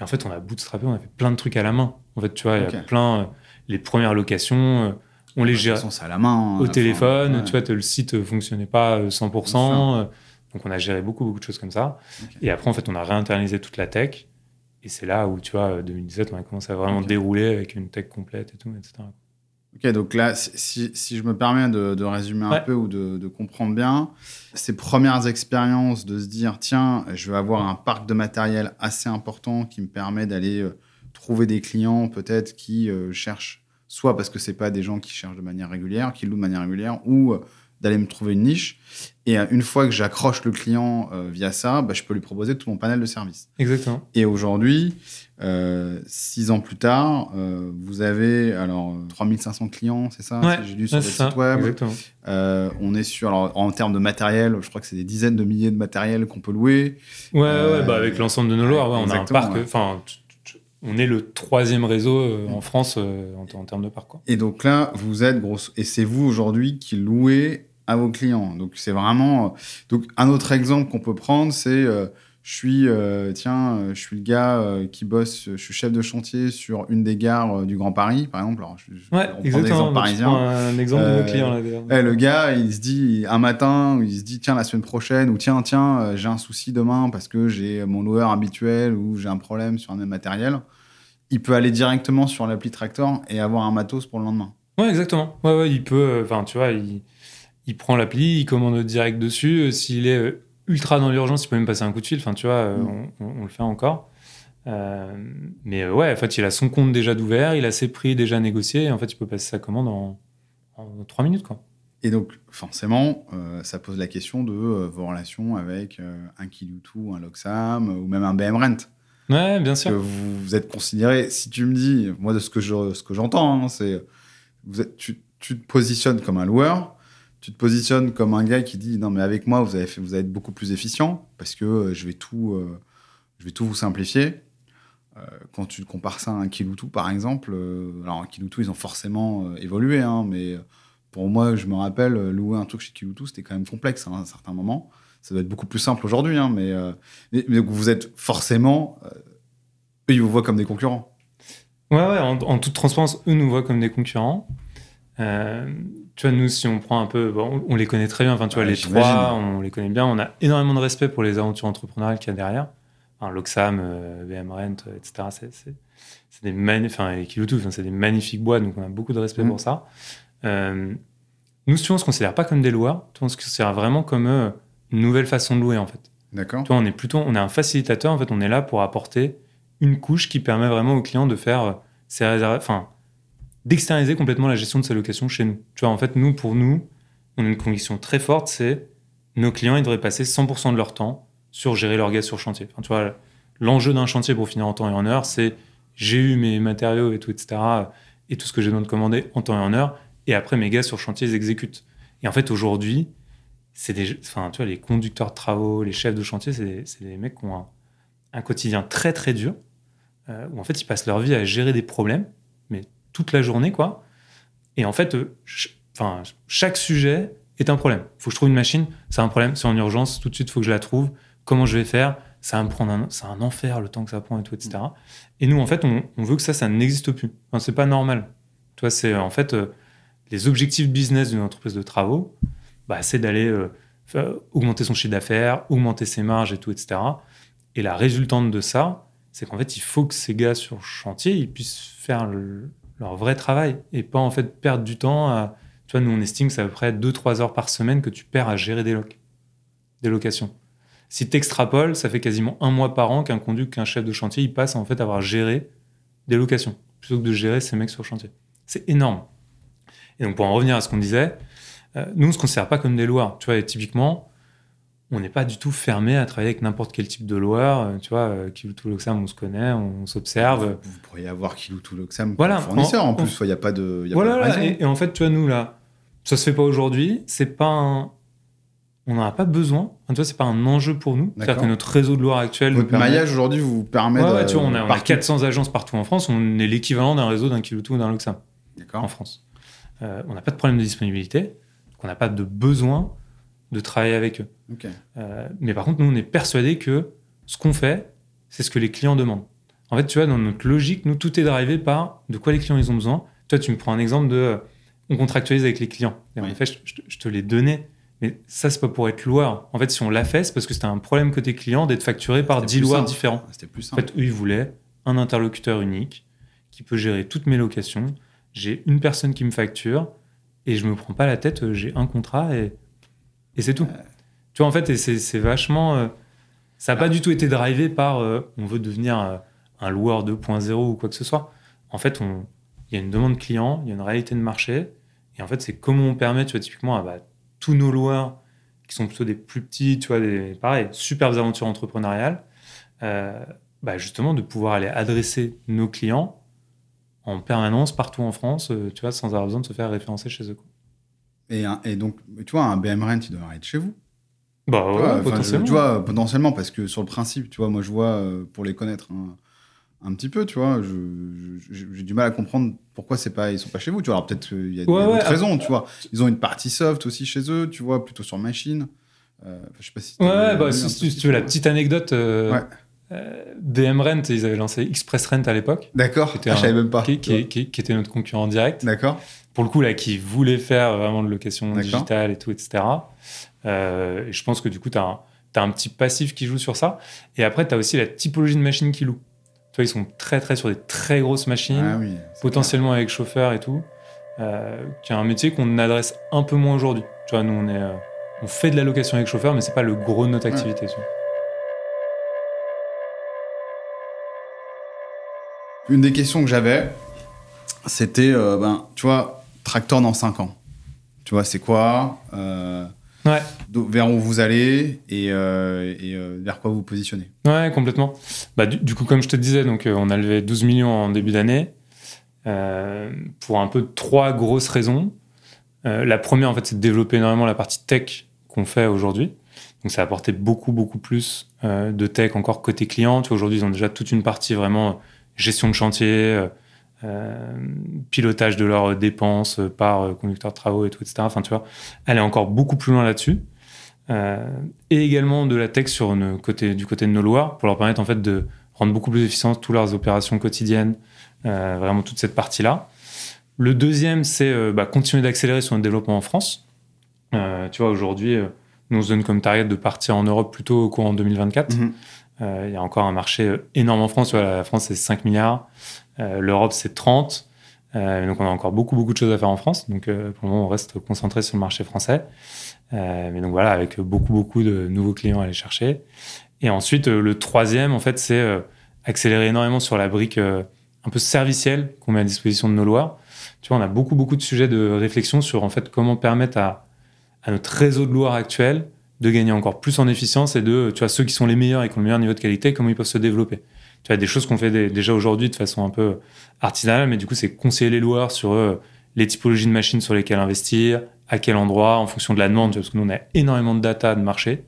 Et en fait, on a bootstrappé, on a fait plein de trucs à la main. En fait, tu vois, il y a plein. euh, les premières locations, euh, on les gère à la main. au hein, téléphone. enfin, Tu vois, le site ne fonctionnait pas euh, 100%. euh, donc, on a géré beaucoup, beaucoup de choses comme ça. Et après, en fait, on a réinternalisé toute la tech. Et c'est là où, tu vois, euh, 2017, on a commencé à vraiment dérouler avec une tech complète et tout, etc. Ok, donc là, si- je me permets de, de résumer un Ouais. peu ou de, de comprendre bien, ces premières expériences de se dire, tiens, je vais avoir un parc de matériel assez important qui me permet d'aller euh, trouver des clients peut-être qui euh, cherchent, soit parce que c'est pas des gens qui cherchent de manière régulière, qui louent de manière régulière, ou euh, d'aller me trouver une niche. Et euh, une fois que j'accroche le client euh, via ça, bah, je peux lui proposer tout mon panel de services. Exactement. Et aujourd'hui, euh, six ans plus tard, euh, vous avez alors euh, 3500 clients, c'est ça Ouais, J'ai lu sur Ouais, votre site web. Exactement. On est sur, alors, en termes de matériel, je crois que c'est des dizaines de milliers de matériel qu'on peut louer. Ouais, ouais, bah avec l'ensemble de nos lois, on a un parc. Enfin, on est le troisième réseau en France en, en termes de parc. Quoi. Et donc là, vous êtes grosse, et c'est vous aujourd'hui qui louez à vos clients. Donc c'est vraiment. euh, Donc un autre exemple qu'on peut prendre, c'est euh, je suis, euh, tiens, euh, je suis le gars qui bosse, je suis chef de chantier sur une des gares du Grand Paris, par exemple. Alors, je, je- Ouais, on prend exactement. prends un exemple de nos clients là. Eh, le gars, il se dit un matin, il se dit tiens la semaine prochaine ou tiens tiens j'ai un souci demain parce que j'ai mon loueur habituel ou j'ai un problème sur un même matériel. Il peut aller directement sur l'appli Tractor et avoir un matos pour le lendemain. Ouais, exactement. Ouais, ouais, il peut. Enfin, tu vois, il, il prend l'appli, il commande direct dessus. Euh, S'il est euh, ultra dans l'urgence, il peut même passer un coup de fil. Enfin, tu vois, euh, Mm. on, on- on le fait encore. Euh, mais ouais, en fait, il a son compte déjà d'ouvert, il a ses prix déjà négociés. Et en fait, il peut passer sa commande en, en 3 minutes, quoi. Et donc forcément, euh, ça pose la question de euh, vos relations avec un Kiloutou, un Loxam ou même un BM Rent. Ouais, bien que sûr. vous, vous êtes considéré, si tu me dis, moi de ce que je, ce que j'entends, hein, c'est tu te positionnes comme un loueur, tu te positionnes comme un gars qui dit non mais avec moi vous fait, vous allez être beaucoup plus efficient parce que euh, je vais tout, euh, je vais tout vous simplifier. Euh, quand tu compares ça à un Kiloutou par exemple, alors un Kiloutou ils ont forcément évolué, hein, mais pour moi je me rappelle louer un truc chez Kiloutou c'était quand même complexe hein, à un certain moment. Ça doit être beaucoup plus simple aujourd'hui, hein, mais, mais, vous êtes forcément Eux, ils vous voient comme des concurrents. Ouais, ouais, en, toute transparence, eux nous voient comme des concurrents. Tu vois, nous, si on prend un peu, bon, on, les connaît très bien. Enfin, tu vois, Ouais, les trois, on les connaît bien. On a énormément de respect pour les aventures entrepreneuriales qu'il y a derrière. Enfin, L'Oxam, euh, VM Rent, euh, etc. C'est, des magni- enfin, c'est des magnifiques boîtes, donc on a beaucoup de respect Mhm. pour ça. Euh, nous, si tu vois, on se considère pas comme des loueurs. Tu vois, on se considère vraiment comme euh, une nouvelle façon de louer, en fait. D'accord Tu vois, on est plutôt, on est un facilitateur. En fait, on est là pour apporter une couche qui permet vraiment au client de faire euh, ses réserva- enfin, d'externaliser complètement la gestion de sa location chez nous. Tu vois, en fait, nous, pour nous, on a une conviction très forte, c'est nos clients, ils devraient passer 100% de leur temps sur gérer leur gaz sur chantier. Enfin, tu vois, l'enjeu d'un chantier pour finir en temps et en heure, c'est j'ai eu mes matériaux et tout, etc., et tout ce que j'ai besoin de commander en temps et en heure, et après mes gars sur chantier, ils exécutent. Et en fait, aujourd'hui, c'est des, enfin, tu vois, les conducteurs de travaux, les chefs de chantier, c'est des, mecs qui ont un, quotidien très très dur, euh, où en fait ils passent leur vie à gérer des problèmes, toute la journée, quoi. Et en fait, euh, enfin, chaque sujet est un problème. faut que je trouve une machine, c'est un problème, c'est en urgence, tout de suite, faut que je la trouve. Comment je vais faire? Ça va me prendre un, un enfer le temps que ça prend et tout, etc. Et nous, en fait, on, veut que ça, ça n'existe plus. Enfin, c'est pas normal. Tu vois, c'est en fait euh, les objectifs business d'une entreprise de travaux, bah, c'est d'aller euh, augmenter son chiffre d'affaires, augmenter ses marges et tout, etc. Et la résultante de ça, c'est qu'en fait, il faut que ces gars sur chantier, ils puissent faire leur vrai travail et pas en fait perdre du temps à. Tu vois, nous, on estime que c'est à peu près 2-3 heures par semaine que tu perds à gérer des locs, des locations. Si tu extrapoles, ça fait quasiment un mois par an qu'un conduit, qu'un chef de chantier, il passe en fait à avoir géré des locations plutôt que de gérer ces mecs sur chantier. C'est énorme. Et donc, pour en revenir à ce qu'on disait, euh, nous, on ne se considère pas comme des loueurs. Tu vois, et typiquement, on n'est pas du tout fermé à travailler avec n'importe quel type de loueur. Euh, tu vois, euh, Kiloutou Loxam, on se connaît, on s'observe. Vous, vous pourriez avoir Kiloutou Loxam Voilà, comme fournisseur en, en- plus. Il n'y a pas de, y a Voilà, pas de voilà. raison. et, et en fait, tu vois, nous, là, ça se fait pas aujourd'hui. C'est pas un... On n'en a pas besoin. Enfin, tu vois, c'est pas un enjeu pour nous. C'est-à-dire que notre réseau de loueurs actuel Votre permet- maillage aujourd'hui vous permet Ouais, de. ouais, tu vois, on a, on a partout. 400 agences partout en France. On est l'équivalent d'un réseau d'un Kiloutou ou d'un Loxam en. France. Euh, on n'a pas de problème de disponibilité. donc on n'a pas de besoin de travailler avec eux. Euh, mais par contre, nous, on est persuadé que ce qu'on fait, c'est ce que les clients demandent. En fait, tu vois, dans notre logique, nous, tout est drivé par de quoi les clients ils ont besoin. Toi, tu me prends un exemple de. euh, on contractualise avec les clients. Et en effet, je, je te- je te l'ai donné. Mais ça, c'est pas pour être loueur. En fait, si on l'a fait, c'est parce que c'était un problème côté client d'être facturé par C'était 10 plus loueurs simple. différents. C'était plus En simple. fait, eux, ils voulaient un interlocuteur unique qui peut gérer toutes mes locations. J'ai une personne qui me facture et je me prends pas la tête. euh, J'ai un contrat et, et c'est tout. Tu vois, en fait, c'est vachement. euh, ça n'a pas du tout été drivé par euh, on veut devenir euh, un loueur 2.0 ou quoi que ce soit. En fait, il y a une demande client, il y a une réalité de marché. Et en fait, c'est comment on permet, tu vois, typiquement, à bah, tous nos loueurs qui sont plutôt des plus petits, tu vois, des, pareil, superbes aventures entrepreneuriales, euh, bah, justement, de pouvoir aller adresser nos clients en permanence partout en France, euh, tu vois, sans avoir besoin de se faire référencer chez eux. Et, un- et donc, tu vois, un BM Rent, il devrait être chez vous. Bah Tu vois, potentiellement. tu vois, potentiellement, parce que sur le principe, tu vois, moi, je vois, euh, pour les connaître un, un petit peu, tu vois, j'ai du mal à comprendre pourquoi c'est pas, ils sont pas chez vous, tu vois. Alors peut-être qu'il y a, il y a Ouais, d'autres raisons, tu vois. Ils ont une partie soft aussi chez eux, tu vois, plutôt sur machine. Euh, je sais pas si. Ouais, bah, si, si tu veux la petite anecdote, euh, Ouais. euh, DM Rent, ils avaient lancé Express Rent à l'époque, D'accord, ah, je savais même pas. qui- qui était notre concurrent direct. D'accord. Pour le coup, là, qui voulait faire vraiment de location digitale et tout, etc. Euh, et je pense que du coup, tu as, un petit passif qui joue sur ça. Et après, tu as aussi la typologie de machines qui louent. Tu vois, ils sont très, très sur des très grosses machines, Ah oui. potentiellement avec chauffeur et tout, euh, qui est un métier qu'on adresse un peu moins aujourd'hui. Tu vois, nous, on, est, euh, on fait de la location avec chauffeur, mais c'est pas le gros de notre Ouais. activité. tu vois. clair. Une des questions que j'avais, c'était, euh, ben, tu vois, tracteur dans 5 ans. Tu vois, c'est quoi euh, Ouais. Vers où vous allez et, euh, et euh, vers quoi vous positionnez Ouais, complètement. Bah, du, du coup, comme je te disais, donc, on a levé 12 millions en début d'année pour un peu trois grosses raisons. La première, en fait, c'est de développer énormément la partie tech qu'on fait aujourd'hui. Donc, ça a apporté beaucoup, beaucoup plus euh, de tech encore côté client. Tu aujourd'hui, ils ont déjà toute une partie vraiment gestion de chantier, euh, pilotage de leurs dépenses euh, par euh, conducteur de travaux et tout, etc. Enfin, tu vois, elle est encore beaucoup plus loin là-dessus. Euh, et également de la tech sur une côté, du côté de nos loueurs pour leur permettre en fait de rendre beaucoup plus efficientes toutes leurs opérations quotidiennes, vraiment toute cette partie-là. Le deuxième, c'est bah, continuer d'accélérer sur notre développement en France. tu vois, aujourd'hui, nous, on se donne comme target de partir en Europe plutôt au courant 2024. Mhm. Il y a encore un marché énorme en France. la France, c'est 5 milliards. L'Europe, c'est 30. Euh, donc on a encore beaucoup beaucoup de choses à faire en France. Donc euh, pour le moment on reste concentré sur le marché français. Euh, mais donc voilà avec beaucoup beaucoup de nouveaux clients à aller chercher. Et ensuite le troisième en fait c'est accélérer énormément sur la brique un peu servicielle qu'on met à disposition de nos loueurs. Tu vois on a beaucoup beaucoup de sujets de réflexion sur en fait comment permettre à, notre réseau de loueurs actuel de gagner encore plus en efficience et de tu vois ceux qui sont les meilleurs et qui ont le meilleur niveau de qualité comment ils peuvent se développer tu as des choses qu'on fait déjà aujourd'hui de façon un peu artisanale, mais du coup, c'est conseiller les loueurs sur euh, les typologies de machines sur lesquelles investir, à quel endroit, en fonction de la demande, parce que nous, on a énormément de data de marché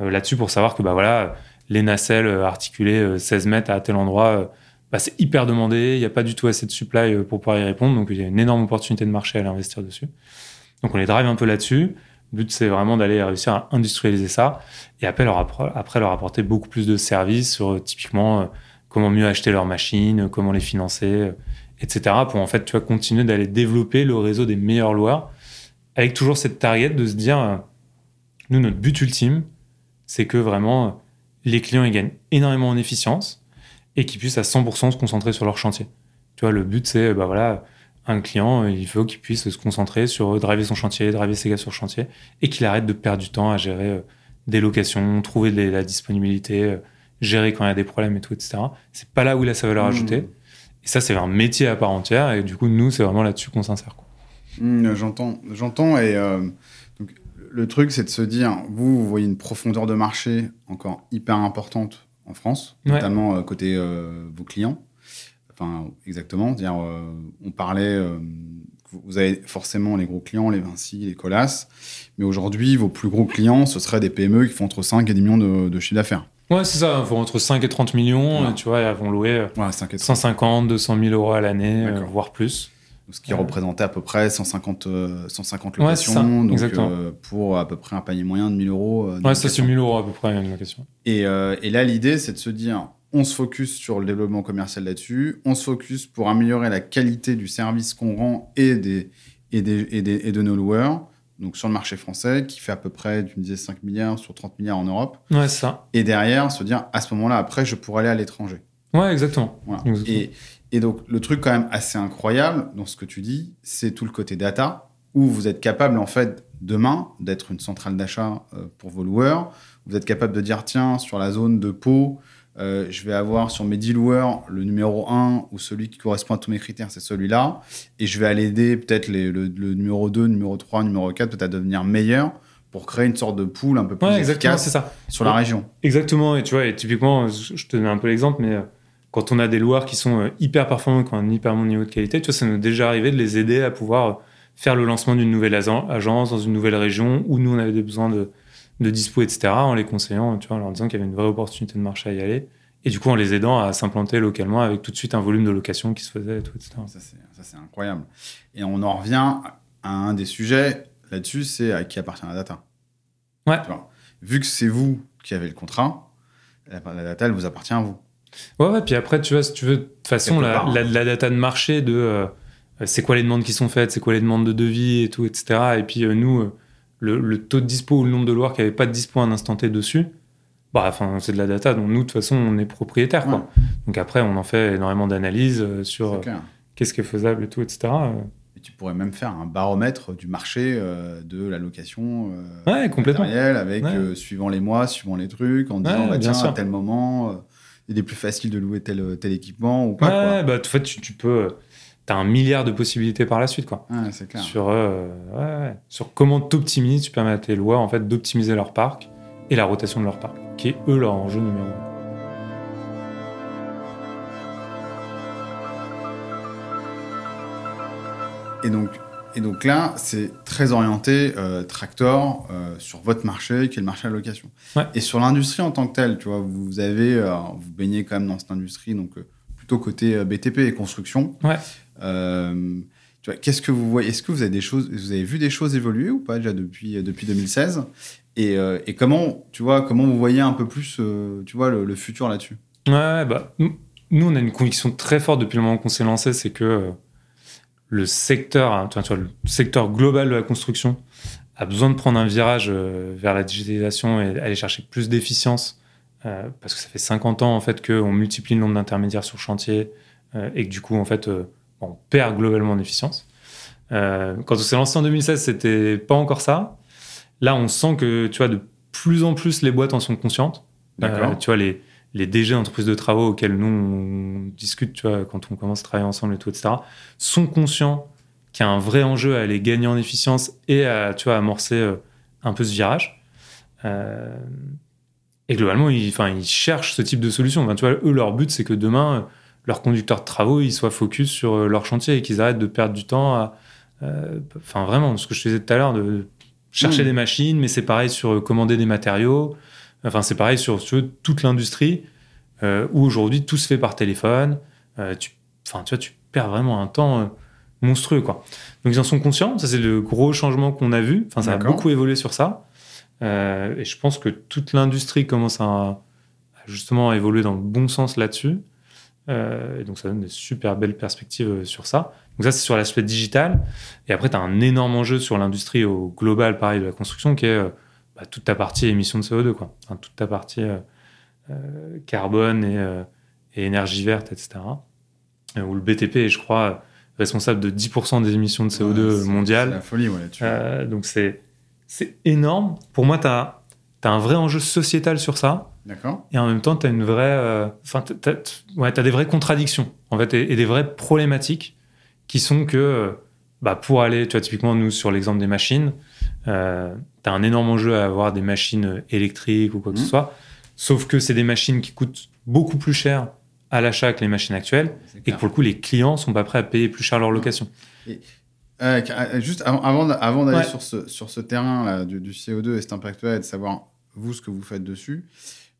euh, là-dessus pour savoir que, bah voilà, les nacelles euh, articulées 16 mètres à tel endroit, bah, c'est hyper demandé, il n'y a pas du tout assez de supply pour pouvoir y répondre, donc il y a une énorme opportunité de marché à investir dessus. Donc on les drive un peu là-dessus. Le but, c'est vraiment d'aller réussir à industrialiser ça et après leur, apporter beaucoup plus de services sur typiquement euh, comment mieux acheter leurs machines, comment les financer, euh, etc. pour en fait, tu vas continuer d'aller développer le réseau des meilleurs loueurs avec toujours cette target de se dire, euh, nous, notre but ultime, c'est que vraiment les clients ils gagnent énormément en efficience et qu'ils puissent à 100% se concentrer sur leur chantier. Tu vois, le but, c'est, bah voilà, un client, il faut qu'il puisse se concentrer sur driver son chantier, driver ses gars sur chantier, et qu'il arrête de perdre du temps à gérer euh, des locations, trouver de la disponibilité, euh, gérer quand il y a des problèmes et tout, etc. C'est pas là où il a sa valeur mmh. ajoutée. Et ça, c'est un métier à part entière. Et du coup, nous, c'est vraiment là-dessus qu'on s'insère. Mmh, j'entends, j'entends. Et euh, le truc, c'est de se dire, vous, vous voyez une profondeur de marché encore hyper importante en France, notamment côté vos clients. Enfin, exactement. Dire, euh, on parlait, euh, vous avez forcément les gros clients, les Vinci, les Colas, mais aujourd'hui, vos plus gros clients, ce seraient des PME qui font entre 5 et 10 millions de, de chiffre d'affaires. Ouais, c'est ça, ils font entre 5 et 30 millions, tu vois, ils vont louer 150, 200 000 euros à l'année, euh, voire plus. Ce qui représentait à peu près 150, 150 locations, donc pour à peu près un panier moyen de 1000 euros. ouais, ça c'est 1000 euros à peu près une location. Et, et là, l'idée, c'est de se dire, on se focus sur le développement commercial là-dessus, on se focus pour améliorer la qualité du service qu'on rend et, des, et, des, et, de nos loueurs, donc sur le marché français, qui fait à peu près, tu me disais, 5 milliards sur 30 milliards en Europe. Ouais, ça. Et derrière, se dire, à ce moment-là, après, je pourrais aller à l'étranger. Ouais, exactement. Et, et donc, le truc quand même assez incroyable dans ce que tu dis, c'est tout le côté data, où vous êtes capable, en fait, demain, d'être une centrale d'achat euh, pour vos loueurs. Vous êtes capable de dire, tiens, sur la zone de Pau, euh, je vais avoir sur mes 10 loueurs le numéro 1 ou celui qui correspond à tous mes critères, c'est celui-là. Et je vais aller aider peut-être le, numéro 2, numéro 3, numéro 4 peut-être à devenir meilleur pour créer une sorte de pool un peu plus efficace ça. sur la région. Exactement. Et tu vois, et typiquement, je te donne un peu l'exemple, mais euh, quand on a des loueurs qui sont euh, hyper performants, qui ont un hyper bon niveau de qualité, tu vois, ça nous est déjà arrivé de les aider à pouvoir faire le lancement d'une nouvelle agence dans une nouvelle région où nous, on avait des besoins de de dispo, etc., en les conseillant, tu vois, en leur disant qu'il y avait une vraie opportunité de marché à y aller. Et du coup, en les aidant à s'implanter localement avec tout de suite un volume de location qui se faisait, tout, etc. Ça, c'est incroyable. Et on en revient à un des sujets là-dessus, c'est à qui appartient la data. Ouais. vu que c'est vous qui avez le contrat, la, data, elle vous appartient à vous. Ouais, ouais. Puis après, tu vois, si tu veux, de toute façon, la, la, data de marché de euh, c'est quoi les demandes qui sont faites, c'est quoi les demandes de devis et tout, etc. Et puis euh, nous, euh, le, taux de dispo ou le nombre de loueurs qui n'avaient pas de dispo à un instant T dessus, bah, enfin, c'est de la data dont nous, de toute façon, on est propriétaire. Quoi. Donc après, on en fait énormément d'analyses euh, sur euh, qu'est-ce qui est faisable et tout, etc. Euh. Et tu pourrais même faire un baromètre du marché de la location ouais, complètement. avec, suivant les mois, suivant les trucs, en disant, bah, tiens, à tel moment, il est plus facile de louer tel, tel équipement ou pas. Ouais, bah, en fait, tu, tu peux tu as un milliard de possibilités par la suite. Quoi. c'est clair. Sur, euh, sur comment t'optimiser, tu permets à tes lois en fait, d'optimiser leur parc et la rotation de leur parc, qui est eux leur enjeu numéro un. Et donc, et donc là, c'est très orienté euh, tractor euh, sur votre marché, qui est le marché à la location. Et sur l'industrie en tant que telle, tu vois, vous avez, vous baignez quand même dans cette industrie, donc plutôt côté BTP et construction. Ouais. Euh, qu'est-ce que vous voyez Est-ce que vous avez des choses, vous avez vu des choses évoluer ou pas déjà depuis depuis 2016 et, euh, et, comment tu vois comment vous voyez un peu plus, euh, tu vois, le, futur là-dessus? Ouais, bah, nous, on a une conviction très forte depuis le moment qu'on s'est lancé, c'est que euh, le secteur, hein, tu vois, le secteur global de la construction a besoin de prendre un virage euh, vers la digitalisation et aller chercher plus d'efficience, euh, parce que ça fait 50 ans en fait qu'on multiplie le nombre d'intermédiaires sur chantier et que du coup en fait on perd globalement en efficience. quand on s'est lancé en 2016, c'était pas encore ça. Là, on sent que tu vois de plus en plus les boîtes en sont conscientes. tu vois les les DG entreprises de travaux auxquels nous on discute, tu vois, quand on commence à travailler ensemble et tout, etc., sont conscients qu'il y a un vrai enjeu à aller gagner en efficience et à, tu vois, amorcer euh, un peu ce virage. Euh, et globalement, ils, cherchent ce type de solution. tu vois, eux, leur but, c'est que demain, leurs conducteurs de travaux, ils soient focus sur euh, leur chantier et qu'ils arrêtent de perdre du temps à, enfin, vraiment, ce que je faisais tout à l'heure, de chercher mmh. des machines, mais c'est pareil sur commander des matériaux. Enfin, c'est pareil sur, toute l'industrie euh, où aujourd'hui tout se fait par téléphone. Euh, tu, enfin, tu vois, tu perds vraiment un temps euh, monstrueux, quoi. Donc ils en sont conscients. Ça, c'est le gros changement qu'on a vu. Enfin, ça a beaucoup évolué sur ça. Et je pense que toute l'industrie commence à, justement évoluer dans le bon sens là-dessus. et donc ça donne des super belles perspectives sur ça. Donc ça, c'est sur l'aspect digital. Et après, tu as un énorme enjeu sur l'industrie au global, pareil, de la construction, qui est bah, toute ta partie émission de CO2, quoi. toute ta partie euh, euh, carbone euh, et, énergie verte, etc. où le BTP est, je crois, responsable de 10% des émissions de CO2 mondiales. C'est la folie, ouais, donc c'est, c'est énorme. Pour moi, tu as, un vrai enjeu sociétal sur ça. D'accord. Et en même temps, tu as une vraie. Enfin, tu as, des vraies contradictions, en fait, et, des vraies problématiques qui sont que, bah, pour aller, tu vois, typiquement, nous, sur l'exemple des machines, euh, tu as un énorme enjeu à avoir des machines électriques ou quoi que ce mmh. soit. Sauf que c'est des machines qui coûtent beaucoup plus cher à l'achat que les machines actuelles et que pour le coup, les clients sont pas prêts à payer plus cher leur location. Euh, euh, juste avant, avant, d'aller sur, ce, sur ce terrain du, CO2 et cet impact-là et de savoir vous ce que vous faites dessus,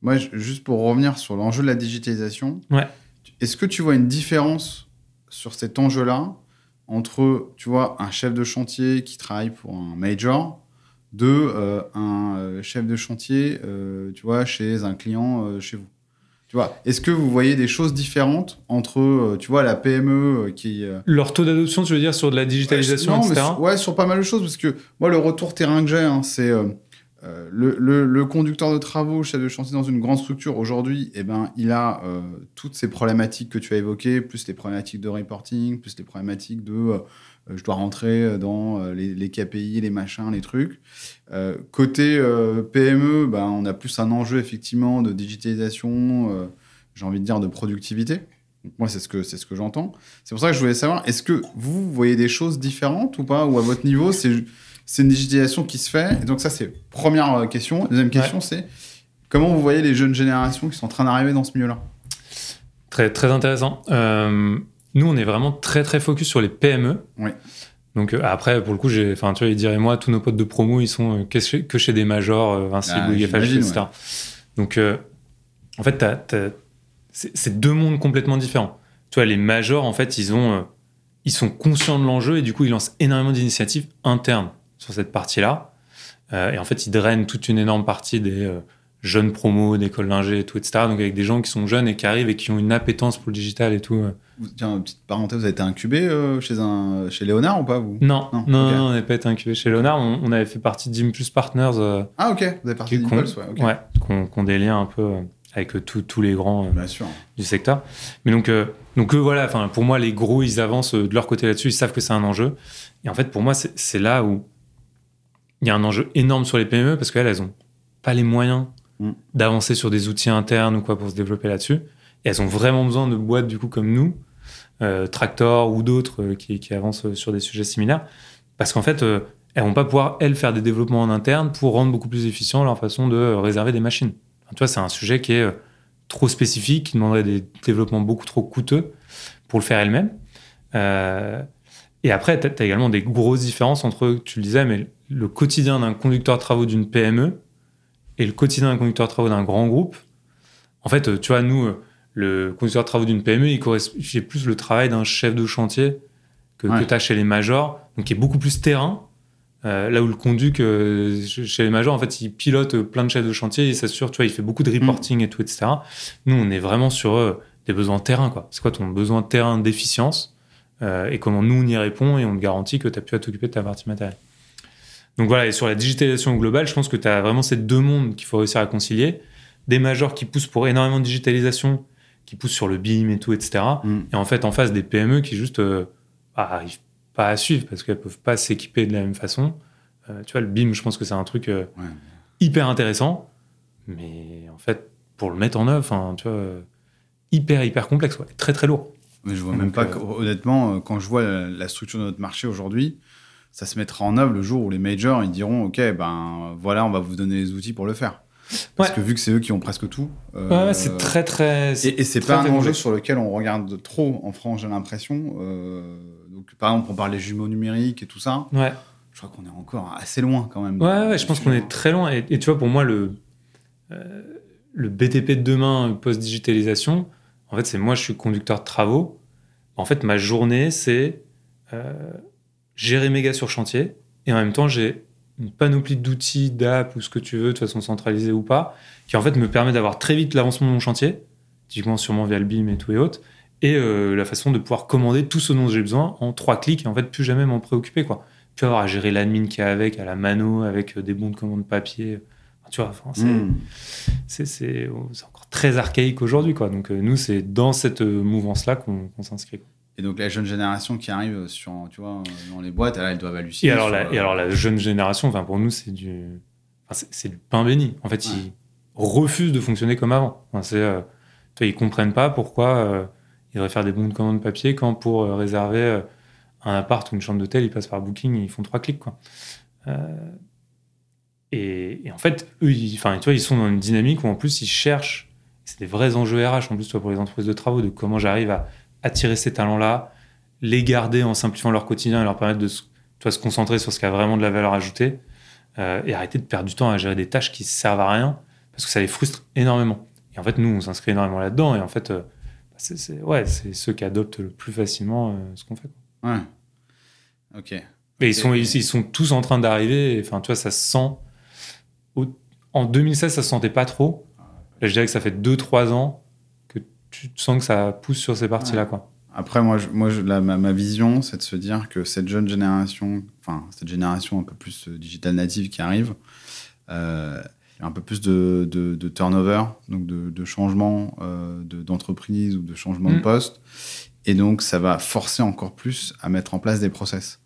moi, juste pour revenir sur l'enjeu de la digitalisation, ouais. est-ce que tu vois une différence sur cet enjeu-là entre, tu vois, un chef de chantier qui travaille pour un major de euh, un euh, chef de chantier, euh, tu vois, chez un client chez vous? Tu vois, est-ce que vous voyez des choses différentes entre, tu vois, la PME qui... Leur taux d'adoption, tu veux dire, sur de la digitalisation, etc. ouais, sur pas mal de choses, parce que moi, le retour terrain que j'ai, hein, c'est euh, le, conducteur de travaux, chef de chantier dans une grande structure, aujourd'hui, eh ben, il a euh, toutes ces problématiques que tu as évoquées, plus les problématiques de reporting, plus les problématiques de euh, je dois rentrer dans les, KPI, les machins, les trucs. côté PME, ben, on a plus un enjeu effectivement de digitalisation, j'ai envie de dire de productivité. moi, c'est ce que, c'est ce que j'entends. C'est pour ça que je voulais savoir, est-ce que vous voyez des choses différentes ou pas? Ou à votre niveau, c'est c'est une digitalisation qui se fait. Et donc ça, c'est première euh, question. Deuxième question, c'est comment vous voyez les jeunes générations qui sont en train d'arriver dans ce milieu-là? Très, très intéressant. Euh, nous, on est vraiment très, très focus sur les PME. Oui. Donc euh, après, pour le coup, j'ai, enfin, tu vois, il dirait moi, tous nos potes de promo, ils sont que, chez, que, chez, des majors, Vinci, ah, Bouygues, etc. Donc, en fait, c'est deux mondes complètement différents. Tu vois, les majors, en fait, ils ont, ils sont conscients de l'enjeu et du coup, ils lancent énormément d'initiatives internes sur cette partie-là. Euh, et en fait, ils drainent toute une énorme partie des euh, jeunes promos, d'écoles d'ingé et tout, etc. Donc avec des gens qui sont jeunes et qui arrivent et qui ont une appétence pour le digital et tout. Euh. Tiens, petite parenthèse, vous avez été incubé chez, un, chez Léonard ou pas vous? Non, non, non, on n'a pas été incubé chez Léonard. On, avait fait partie Plus Partners. ah ok, vous avez partie d'Impulse, ouais. Okay. Ouais, qui ont des liens un peu avec tous les grands du secteur. Mais donc, donc voilà, pour moi, les gros, ils avancent de leur côté là-dessus, ils savent que c'est un enjeu. Et en fait, pour moi, c'est là où il y a un enjeu énorme sur les PME parce qu'elles, elles n'ont pas les moyens mm. d'avancer sur des outils internes ou quoi pour se développer là-dessus. Et elles ont vraiment besoin de boîtes, du coup, comme nous, euh, Tractor ou d'autres euh, qui, avancent sur des sujets similaires. Parce qu'en fait, euh, elles vont pas pouvoir, elles, faire des développements en interne pour rendre beaucoup plus efficient leur façon de réserver des machines. tu vois, c'est un sujet qui est trop spécifique, qui demanderait des développements beaucoup trop coûteux pour le faire elles-mêmes. et après, tu as, également des grosses différences entre, tu le disais, mais le quotidien d'un conducteur de travaux d'une PME et le quotidien d'un conducteur de travaux d'un grand groupe. En fait, euh, tu vois, nous, euh, le conducteur de travaux d'une PME, il correspond plus le travail d'un chef de chantier que, tu as chez les majors, donc qui est beaucoup plus terrain, Euh, là où le conduc, euh, chez les majors, en fait, il pilote plein de chefs de chantier, il s'assure, tu vois, il fait beaucoup de reporting et tout, etc. Nous, on est vraiment sur euh, des besoins de terrain, quoi. C'est quoi ton besoin de terrain d'efficience et comment nous, on y répond et on te garantit que tu as pu t'occuper de ta partie matérielle. Donc voilà, et sur la digitalisation globale, je pense que tu as vraiment ces deux mondes qu'il faut réussir à concilier. Des majors qui poussent pour énormément de digitalisation, qui poussent sur le BIM et tout, etc. Mm. Et en fait, en face, des PME qui juste arrivent pas à suivre parce qu'elles peuvent pas s'équiper de la même façon. Euh, tu vois, le BIM, je pense que c'est un truc euh, hyper intéressant, mais en fait, pour le mettre en œuvre, tu vois, hyper, hyper complexe, très, très lourd. Mais je vois même pas, euh, honnêtement, quand je vois la, structure de notre marché aujourd'hui, ça se mettra en œuvre le jour où les majors ils diront ok ben voilà on va vous donner les outils pour le faire parce que vu que c'est eux qui ont presque tout ouais, c'est très très et, c'est pas un enjeu sur lequel on regarde trop en France j'ai l'impression donc, par exemple, on parle des jumeaux numériques et tout ça. Ouais. Je crois qu'on est encore assez loin quand même. Ouais, ouais je pense qu'on est très loin. Et, tu vois, pour moi, le, euh, le BTP de demain post-digitalisation, en fait, c'est moi, je suis conducteur de travaux. En fait, ma journée, c'est euh, gérer mes gars sur chantier. Et en même temps, j'ai une panoplie d'outils, d'apps ou ce que tu veux, de façon centralisée ou pas, qui en fait me permet d'avoir très vite l'avancement de mon chantier, typiquement sûrement via le BIM et tout et autres, et euh, la façon de pouvoir commander tout ce dont j'ai besoin en trois clics et en fait plus jamais m'en préoccuper quoi. Plus avoir à gérer l'admin qui est avec, à la mano, avec euh, des bons de commande papier. tu vois, hmm. c'est encore très archaïque aujourd'hui quoi. Donc euh, nous c'est dans cette mouvance là qu'on s'inscrit. Et donc la jeune génération qui arrive sur, tu vois, dans les boîtes, là, elles doivent halluciner. Et alors, la, et alors la jeune génération, enfin pour nous c'est du, c'est du pain béni. En fait, ils refusent de fonctionner comme avant. Enfin, c'est, ils comprennent pas pourquoi il devrait faire des bons de commande papier quand pour euh, réserver euh, un appart ou une chambre d'hôtel, ils passent par Booking et ils font trois clics. Quoi. Euh, et, en fait, eux, ils, enfin, tu vois, ils sont dans une dynamique où en plus ils cherchent, c'est des vrais enjeux RH en plus toi, pour les entreprises de travaux, de comment j'arrive à attirer ces talents-là, les garder en simplifiant leur quotidien et leur permettre de toi, se concentrer sur ce qui a vraiment de la valeur ajoutée et arrêter de perdre du temps à gérer des tâches qui servent à rien parce que ça les frustre énormément. Et en fait, nous, on s'inscrit énormément là-dedans et en fait, c'est ouais, c'est ceux qui adoptent le plus facilement euh, ce qu'on fait. Ouais. Ok. Mais ils sont, ils, sont tous en train d'arriver. Enfin, tu vois, ça se sent. En 2016, ça se sentait pas trop. Là, je dirais que ça fait 2-3 ans tu sens que ça pousse sur ces parties-là, quoi. Après, moi, je, moi ma, vision, c'est de se dire que cette jeune génération, enfin, cette génération un peu plus euh, digital native qui arrive, euh, un peu plus de, de, turnover, donc de, de changement euh, d'entreprise ou de changement de mm. poste. Et donc, ça va forcer encore plus à mettre en place des process.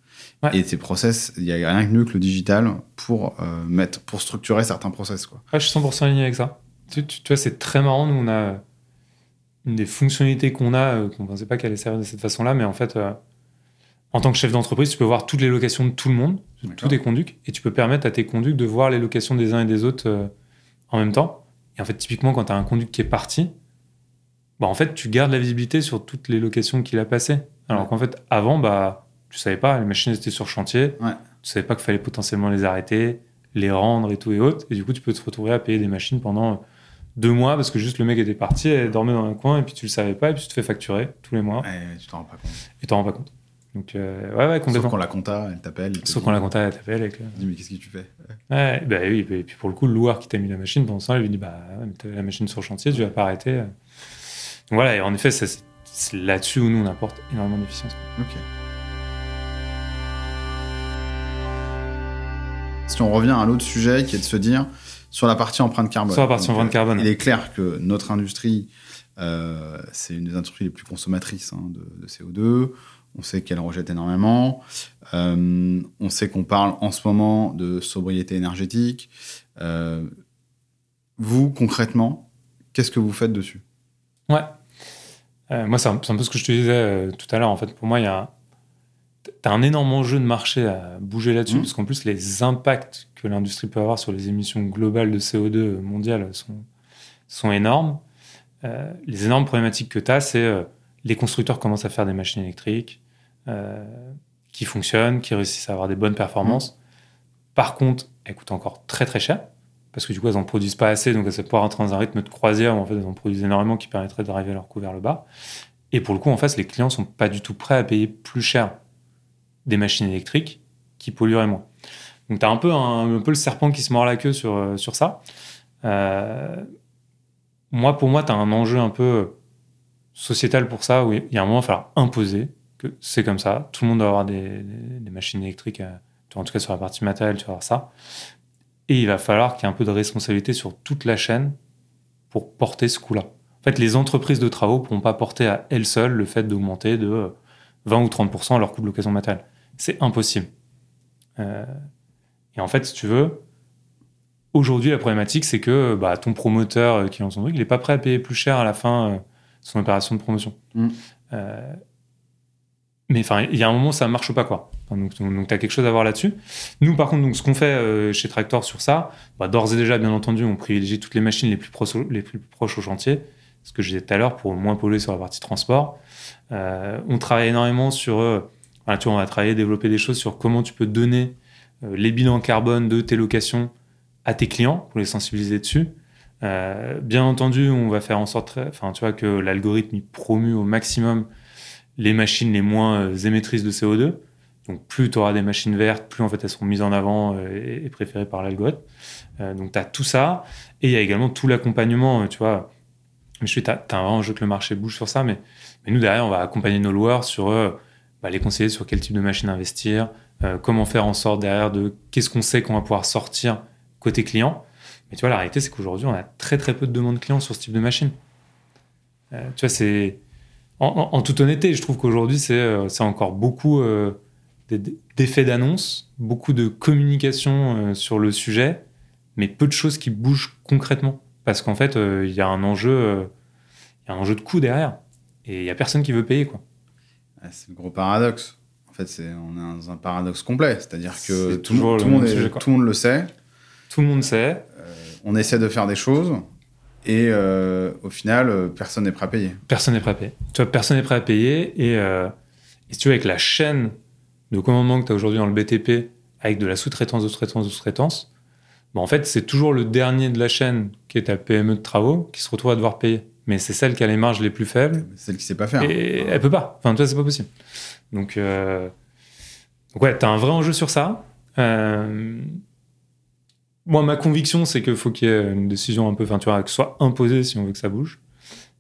Et ces process, il n'y a rien de mieux que le digital pour, euh, mettre, pour structurer certains process. Quoi. je suis 100% aligné avec ça. Tu, tu, vois, c'est très marrant. Nous, on a une des fonctionnalités qu'on a, euh, qu'on ne pensait pas qu'elle allait servir de cette façon-là, mais en fait, en tant que chef d'entreprise, tu peux voir toutes les locations de tout le monde, de tous tes conducs, et tu peux permettre à tes conducs de voir les locations des uns et des autres euh, en même temps. Et en fait, typiquement, quand tu as un conduc qui est parti, bah, en fait, tu gardes la visibilité sur toutes les locations qu'il a passées. Alors qu'en fait, avant, bah, tu savais pas, les machines étaient sur chantier, ouais. tu savais pas qu'il fallait potentiellement les arrêter, les rendre et tout et autres. Et du coup, tu peux te retrouver à payer des machines pendant deux mois parce que juste le mec était parti, et dormait dans un coin, et puis tu le savais pas, et puis tu te fais facturer tous les mois. Et tu t'en rends pas compte. Et t'en rends pas compte. Donc, euh, ouais, ouais, complètement. Sauf quand la compta, elle t'appelle. Sauf quand la compta, elle t'appelle. Et Dis, mais qu'est-ce que tu fais? Ouais, bah oui, et puis pour le coup, le loueur qui t'a mis la machine, pendant ça, il lui dit, bah, t'avais la machine sur le chantier, tu vas pas arrêter. Donc voilà, et en effet, c'est là-dessus où nous, on apporte énormément d'efficience. Ok. Si on revient à l'autre sujet qui est de se dire, sur la partie empreinte carbone. Sur la partie empreinte carbone. Il est clair que notre industrie, euh, c'est une des industries les plus consommatrices hein, de, CO2. On sait qu'elle rejette énormément. Euh, on sait qu'on parle en ce moment de sobriété énergétique. Euh, vous, concrètement, qu'est-ce que vous faites dessus? Ouais. moi, c'est un, peu ce que je te disais tout à l'heure. En fait, pour moi, il y a tu as un énorme enjeu de marché à bouger là-dessus, mmh. parce qu'en plus, les impacts que l'industrie peut avoir sur les émissions globales de CO2 mondiales sont, sont énormes. Euh, les énormes problématiques que tu as, c'est euh, les constructeurs commencent à faire des machines électriques euh, qui fonctionnent, qui réussissent à avoir des bonnes performances. Mmh. Par contre, elles coûtent encore très très cher parce que du coup, elles n'en produisent pas assez, donc elles ne pouvoir rentrer dans un rythme de croisière où en fait, elles en produisent énormément qui permettrait d'arriver à leur coût vers le bas. Et pour le coup, en face, les clients sont pas du tout prêts à payer plus cher des machines électriques qui pollueraient moins. Donc, tu as un peu, un, peu le serpent qui se mord la queue sur, sur ça. moi, pour moi, tu as un enjeu un peu sociétal pour ça, où il y a un moment, il va falloir imposer que c'est comme ça. Tout le monde doit avoir des, des machines électriques, en tout cas sur la partie matérielle, tu vas avoir ça. Et il va falloir qu'il y ait un peu de responsabilité sur toute la chaîne pour porter ce coup-là. En fait, les entreprises de travaux ne pourront pas porter à elles seules le fait d'augmenter de 20 ou 30% leur coût de location matérielle. C'est impossible. Euh, et en fait, si tu veux, aujourd'hui, la problématique, c'est que bah, ton promoteur euh, qui lance son truc, il n'est pas prêt à payer plus cher à la fin euh, son opération de promotion. Mm. mais enfin, il y a un moment, ça ne marche pas, quoi. donc, tu as quelque chose à voir là-dessus. Nous, par contre, donc, ce qu'on fait chez Tractor sur ça, bah, d'ores et déjà, bien entendu, on privilégie toutes les machines les plus, les plus proches au chantier ce que je disais tout à l'heure, pour moins polluer sur la partie transport. On travaille énormément sur, euh, tu vois, on va travailler, développer des choses sur comment tu peux donner euh, les bilans carbone de tes locations à tes clients pour les sensibiliser dessus. bien entendu, on va faire en sorte, enfin, tu vois, que l'algorithme promue au maximum les machines les moins émettrices de CO2. Donc, plus tu auras des machines vertes, plus en fait elles seront mises en avant et, préférées par l'algorithme. donc, tu as tout ça. Et il y a également tout l'accompagnement, tu vois mais je suis, t'as, as un enjeu que le marché bouge sur ça, mais, mais nous, derrière, on va accompagner nos loueurs sur euh, bah, les conseiller sur quel type de machine investir, euh, comment faire en sorte derrière de qu'est-ce qu'on sait qu'on va pouvoir sortir côté client. Mais tu vois, la réalité, c'est qu'aujourd'hui, on a très très peu de demandes clients sur ce type de machine. Euh, tu vois, c'est. En, toute honnêteté, je trouve qu'aujourd'hui, c'est, c'est encore beaucoup d'effets d'annonce, beaucoup de communication sur le sujet, mais peu de choses qui bougent concrètement. Parce qu'en fait, euh, il y a un enjeu, euh, il y a un enjeu de coût derrière. Et il y a personne qui veut payer, quoi. C'est le gros paradoxe. En fait, c'est, on est dans un paradoxe complet. C'est-à-dire que tout, le, tout, monde tout, le monde le sait. Tout le monde sait. Euh, on essaie de faire des choses. Et au final, personne n'est prêt à payer. Personne n'est prêt à payer. Tu vois, personne n'est prêt à payer. Et, et, si tu veux, avec la chaîne de commandement que tu as aujourd'hui dans le BTP, avec de la sous-traitance, de sous-traitance, de sous-traitance, en fait, c'est toujours le dernier de la chaîne, qui est ta PME de travaux, qui se retrouve à devoir payer. Mais c'est celle qui a les marges les plus faibles. Celle qui sait pas faire. Et elle peut pas. Enfin, toi, c'est pas possible. Donc, euh... Donc ouais, t'as un vrai enjeu sur ça. Euh... Moi, ma conviction, c'est qu'il faut qu'il y ait une décision un peu, enfin, tu vois, que ce soit imposée si on veut que ça bouge.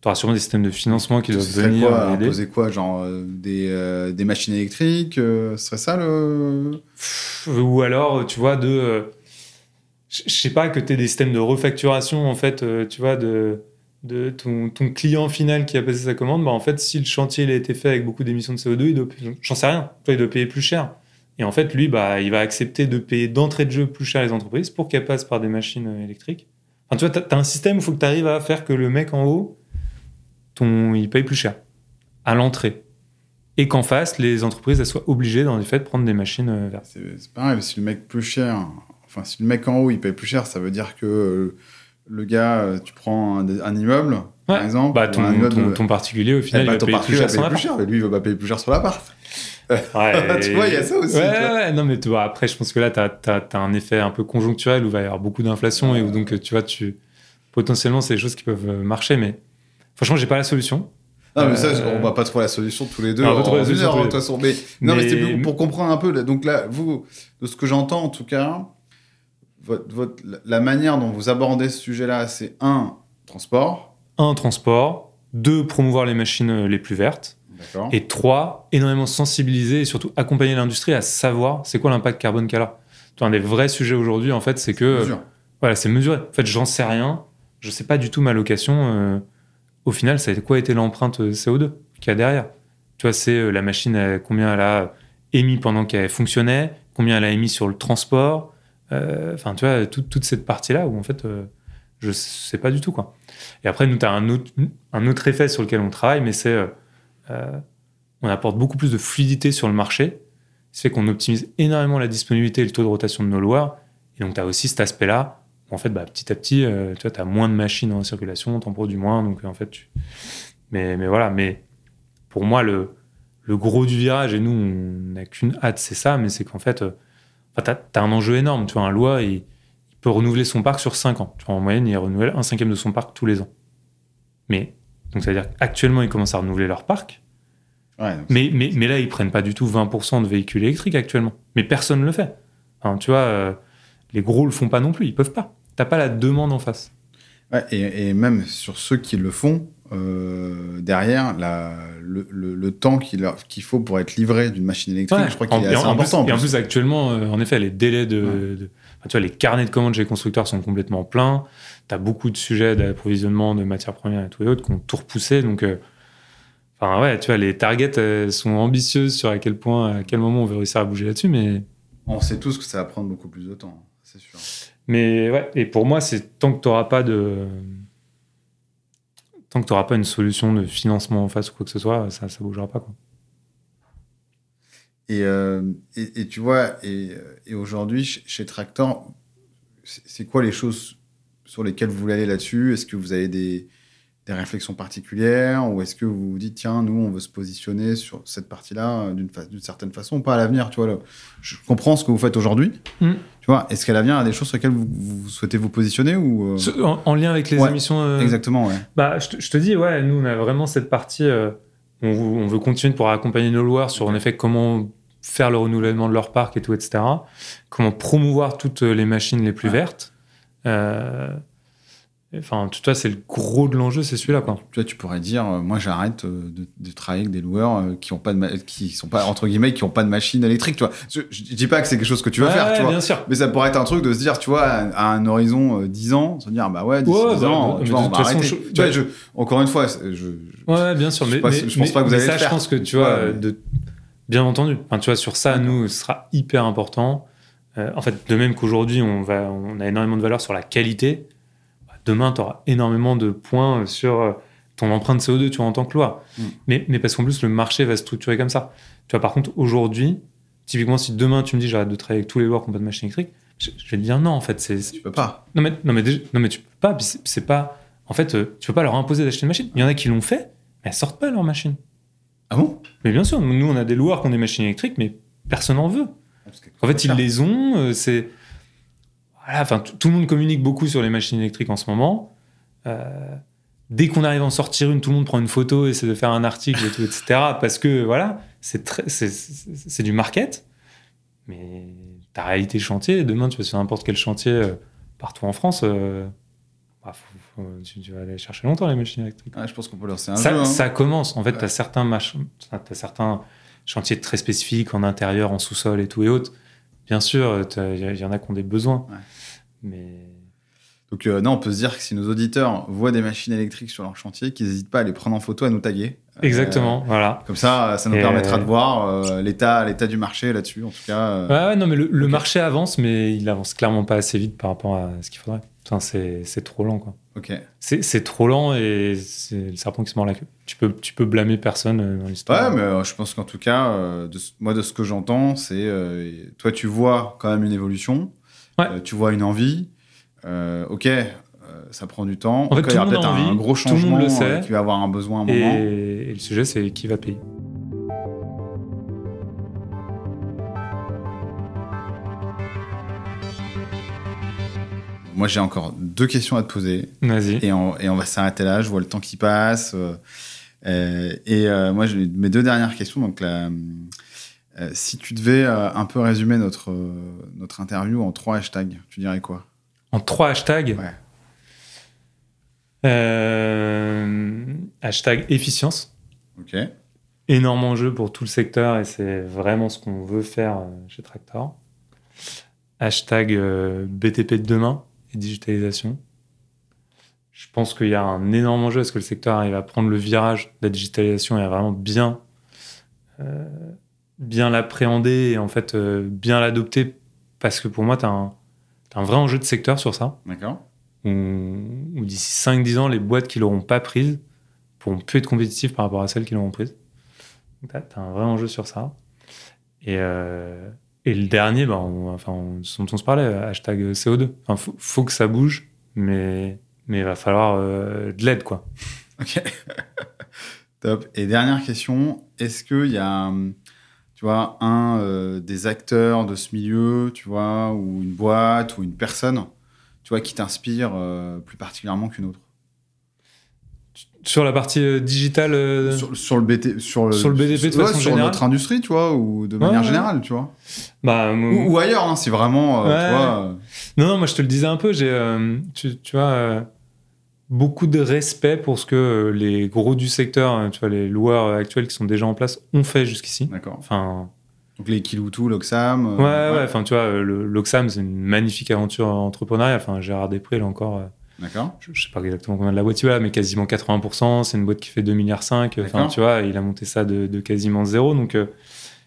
Tu auras sûrement des systèmes de financement qui doivent venir. Quoi, imposer quoi Genre euh, des, euh, des, machines électriques Ce serait ça le. Ou alors, tu vois, de je sais pas, que tu aies des systèmes de refacturation, en fait, tu vois, de, de ton, ton, client final qui a passé sa commande, bah, en fait, si le chantier a été fait avec beaucoup d'émissions de CO2, il doit, j'en sais rien, il doit payer plus cher. Et en fait, lui, bah, il va accepter de payer d'entrée de jeu plus cher les entreprises pour qu'elles passent par des machines euh, électriques. Enfin, tu vois, tu as, un système où il faut que tu arrives à faire que le mec en haut, ton, il paye plus cher à l'entrée. Et qu'en face, les entreprises soient obligées, dans les faits, de prendre des machines euh, vertes. C'est pareil, si le mec plus cher Enfin, si le mec en haut, il paye plus cher, ça veut dire que euh, le gars, euh, tu prends un, immeuble, par exemple. Bah, ton, ton, particulier, au final, eh bah, il va payer plus cher sur plus cher, mais lui, il va pas payer plus cher sur l'appart. Ouais, tu vois, il y a ça aussi. Ouais, ouais, non, mais tu vois, après, je pense que là, tu as, un effet un peu conjoncturel où il va y avoir beaucoup d'inflation et où donc, tu vois, tu, potentiellement, c'est des choses qui peuvent euh, marcher, mais franchement, j'ai pas la solution. Non, mais ça, on va pas trouver la solution tous les deux. On va trouver la solution de toute façon. Mais, non, mais, mais c'est pour comprendre un peu. Donc là, vous, de ce que j'entends en tout cas, votre, la manière dont vous abordez ce sujet-là, c'est un, transport. Un, transport. Deux, promouvoir les machines euh, les plus vertes. Et trois, énormément sensibiliser et surtout accompagner l'industrie à savoir c'est quoi l'impact carbone qu'elle a. Un des vrais sujets aujourd'hui, en fait, c'est que. Voilà, c'est mesuré. En fait, j'en sais rien. Je sais pas du tout ma location. Euh, au final, ça a quoi a été l'empreinte euh, CO2 qu'il y a derrière? Tu vois, c'est la machine, combien elle a émis pendant qu'elle fonctionnait, combien elle a émis sur le transport, enfin, tu vois, toute cette partie-là où en fait, euh, je sais pas du tout quoi. Et après, nous, tu as un autre, effet sur lequel on travaille, mais c'est euh, on apporte beaucoup plus de fluidité sur le marché. Ce fait qu'on optimise énormément la disponibilité et le taux de rotation de nos loueurs. Et donc, tu as aussi cet aspect-là. En fait, bah, petit à petit, tu as moins de machines en circulation, tu en produis moins. Donc, en fait, mais, mais voilà. Mais pour moi, le gros du virage, et nous, on n'a qu'une hâte, c'est ça, mais c'est qu'en fait, Enfin, tu as, un enjeu énorme. Tu vois, un loi, il, peut renouveler son parc sur 5 ans. Tu vois, en moyenne, il renouvelle un cinquième de son parc tous les ans. Mais, donc, ça veut dire qu'actuellement, ils commencent à renouveler leur parc. mais, mais, mais, là, ils prennent pas du tout 20% de véhicules électriques actuellement. Mais personne ne le fait. Tu vois, euh, les gros le font pas non plus, ils peuvent pas. T'as pas la demande en face. Ouais, et, et même sur ceux qui le font, euh, derrière, la, le, le- le temps qu'il faut pour être livré d'une machine électrique, Ouais. je crois qu'il est assez en, plus, important. en et en plus. plus, actuellement, euh, en effet, les délais de, Ouais. de- enfin, tu vois, les carnets de commandes chez les constructeurs sont complètement pleins. T'as beaucoup de sujets d'approvisionnement de matières premières et tout et autres qui ont tout repoussé. Donc, euh, enfin, ouais, tu vois, les targets elles sont ambitieuses sur à quel point, à quel moment on veut réussir à bouger là-dessus, mais. On sait tous que ça va prendre beaucoup plus de temps, c'est sûr. Mais ouais, et pour moi, c'est tant que tu n'auras pas de. Tant que tu pas une solution de financement en face ou quoi que ce soit, ça ne bougera pas. Quoi. Et, euh, et, et tu vois, et, et aujourd'hui, chez, c'est c'est quoi les choses sur lesquelles vous voulez aller là-dessus? Est-ce que vous avez des, des réflexions particulières Ou est-ce que vous vous dites, tiens, nous, on veut se positionner sur cette partie-là euh, d'une fa- certaine façon Pas à l'avenir, tu vois. là. Je comprends ce que vous faites aujourd'hui. Mm. Tu vois, est-ce qu'à l'avenir, il y a des choses sur lesquelles vous, vous souhaitez vous positionner ou, euh, En, en lien avec les Ouais, émissions. euh, Exactement, ouais. Bah, je, te, je te dis, ouais, nous, on a vraiment cette partie. euh, on, veut continuer pour accompagner nos loueurs sur, en effet, comment faire le renouvellement de leur parc et tout, etc. Comment promouvoir toutes les machines les plus Ouais. vertes. Euh, Enfin, tu vois, c'est le gros de l'enjeu, c'est celui-là, quoi. Tu vois, tu pourrais dire, euh, moi, j'arrête euh, de, de travailler avec des loueurs euh, qui ont pas de, qui sont pas entre guillemets, qui ont pas de machine électrique. Tu vois, je, je dis pas que c'est quelque chose que tu vas Ouais, faire, ouais, tu vois. bien sûr. Mais ça pourrait être un truc de se dire, tu vois, à, à un horizon euh, 10 ans, se dire, bah ouais, d'ici Ouais, 10 bah, ans, mais tu vois, on va arrêter. je- Tu vois, ouais. je- encore une fois, je, je- Ouais, bien sûr. Je Mais, pas mais- je pense mais- pas que vous allez ça, le je faire. pense que tu vois, euh, de, bien entendu. Enfin, tu vois, sur ça, nous, ce sera hyper important. Euh, en fait, de même qu'aujourd'hui, on va, on a énormément de valeur sur la qualité. Demain, tu auras énormément de points sur euh, ton empreinte CO2, tu vois, en tant que loi. Mm. Mais, mais parce qu'en plus, le marché va se structurer comme ça. Tu vois, par contre, aujourd'hui, typiquement, si demain tu me dis j'arrête de travailler avec tous les lois qui n'ont pas de machine électrique, je, je vais te dire non, en fait, c'est, tu peux pas. non mais, non mais, déjà- non mais tu peux pas, c'est pas... En fait, euh, tu peux pas leur imposer d'acheter une machine. Il y en a qui l'ont fait, mais elles sortent pas leur machine. Ah bon? Mais bien sûr, nous on a des loueurs qui ont des machines électriques, mais personne n'en veut. Que- En fait, ils les ont, euh, c'est... Voilà, enfin, tout le monde communique beaucoup sur les machines électriques en ce moment. Euh, dès qu'on arrive à en sortir une, tout le monde prend une photo, essaie de faire un article et tout, etc. Parce que, voilà, c'est du market. Mais ta réalité chantier, demain, tu vas sur n'importe quel chantier euh, partout en France, euh, bah, faut- faut- tu, tu vas aller chercher longtemps les machines électriques. Ah, je pense qu'on peut leur c'est un Ça, jeu. hein. ça commence. En fait, tu Ouais. as certains, mach- t'as certains chantiers très spécifiques en intérieur, en sous-sol et tout et autres. Bien sûr, il y, y en a qui ont des besoins. Ouais. Mais Donc euh, non, on peut se dire que si nos auditeurs voient des machines électriques sur leur chantier, qu'ils n'hésitent pas à les prendre en photo, à nous taguer. Euh, exactement, voilà. Comme ça, ça nous Et- permettra de voir euh, l'état, l'état du marché là-dessus. En tout cas, euh, Ouais, ouais, non, mais le, le marché avance, mais il avance clairement pas assez vite par rapport à ce qu'il faudrait. Enfin, c'est trop lent, quoi. Ok. C'est trop lent et c'est le serpent qui se mord la queue. Tu peux, tu peux blâmer personne euh, dans l'histoire. Ouais, mais euh, je pense qu'en tout cas, euh, de moi, de ce que j'entends, c'est euh, toi, tu vois quand même une évolution, Ouais. Tu vois une envie. Ok, ça prend du temps. En fait, tout il y a peut-être un, envie, gros tout le monde changement le sait. qui va avoir un besoin à un et, moment. et le sujet, c'est qui va payer. Moi, j'ai encore deux questions à te poser. Vas-y. Et on, et on va s'arrêter là. Je vois le temps qui passe. euh, euh, et euh, moi, j'ai mes deux dernières questions. Donc, la, euh, si tu devais un peu résumer notre, notre interview en trois hashtags, tu dirais quoi? En trois hashtags? Ouais. Hashtag efficience. Ok. Énorme enjeu pour tout le secteur et c'est vraiment ce qu'on veut faire chez Tractor. Hashtag BTP de demain et digitalisation. Je pense qu'il y a un énorme enjeu. Est-ce que le secteur arrive à prendre le virage de la digitalisation et à vraiment bien, euh, bien l'appréhender et en fait euh, bien l'adopter? Parce que pour moi, tu as, un vrai enjeu de secteur sur ça D'accord. où, où d'ici 5-10 ans, les boîtes qui l'auront pas prise pourront plus être compétitives par rapport à celles qui l'auront prise. Tu as, un vrai enjeu sur ça. Et, euh, et le dernier, bah, on, enfin, se parlait, hashtag CO2. Enfin, faut, que ça bouge, mais il va falloir euh, de l'aide, quoi. Ok. Top. Et dernière question, est-ce qu'il y a, tu vois, un euh, des acteurs de ce milieu, tu vois, ou une boîte, ou une personne, tu vois, qui t'inspire euh, plus particulièrement qu'une autre? Sur la partie euh, digitale. euh, sur, sur le BT, sur le, Sur le BDP de façon sur générale notre industrie, tu vois, ou de manière ouais. générale, tu vois. bah, moi- Ou, ou ailleurs, hein, c'est vraiment, euh, tu vois. euh, Non, non, moi je te le disais un peu, j'ai, euh, tu, tu vois, euh, beaucoup de respect pour ce que euh, les gros du secteur, hein, tu vois, les loueurs euh, actuels qui sont déjà en place ont fait jusqu'ici. D'accord. Enfin, Donc les Kiloutou, l'Oxam. euh, ouais, ouais, enfin, tu vois, euh, l'Oxam, c'est une magnifique aventure entrepreneuriale. Enfin, Gérard Després, là encore, euh, D'accord. je, je sais pas exactement combien de la boîte il a, mais quasiment 80%. C'est une boîte qui fait 2 milliards 5. Enfin, tu vois, il a monté ça de, de quasiment zéro. Donc, euh,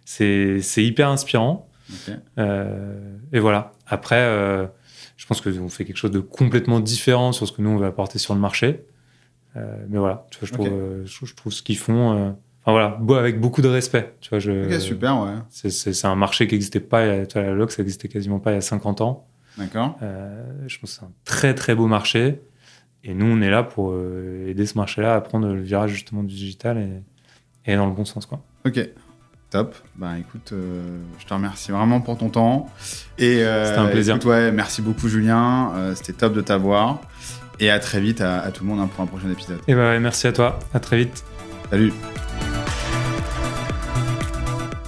c'est hyper inspirant. Ok. Euh, et voilà. Après, euh, je pense qu'on fait quelque chose de complètement différent sur ce que nous on va apporter sur le marché. Euh, mais voilà, tu vois, je trouve, je, je trouve ce qu'ils font. enfin voilà, avec beaucoup de respect. Tu vois, je, Ok, super, ouais. C'est, un marché qui n'existait pas. il y a- Tu vois, la Loc, ça n'existait quasiment pas il y a 50 ans. D'accord. Euh, je pense que c'est un très très beau marché. Et nous, on est là pour euh, aider ce marché-là à prendre le virage justement du digital et, et dans le bon sens, quoi. Ok. Top. Bah écoute, euh, je te remercie vraiment pour ton temps. Et euh, C'était un plaisir. écoute, ouais, merci beaucoup Julien. Euh, C'était top de t'avoir. Et à très vite à, à tout le monde hein, pour un prochain épisode. Et ben, ouais, merci à toi. À très vite. Salut.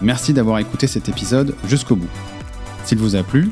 Merci d'avoir écouté cet épisode jusqu'au bout. S'il vous a plu,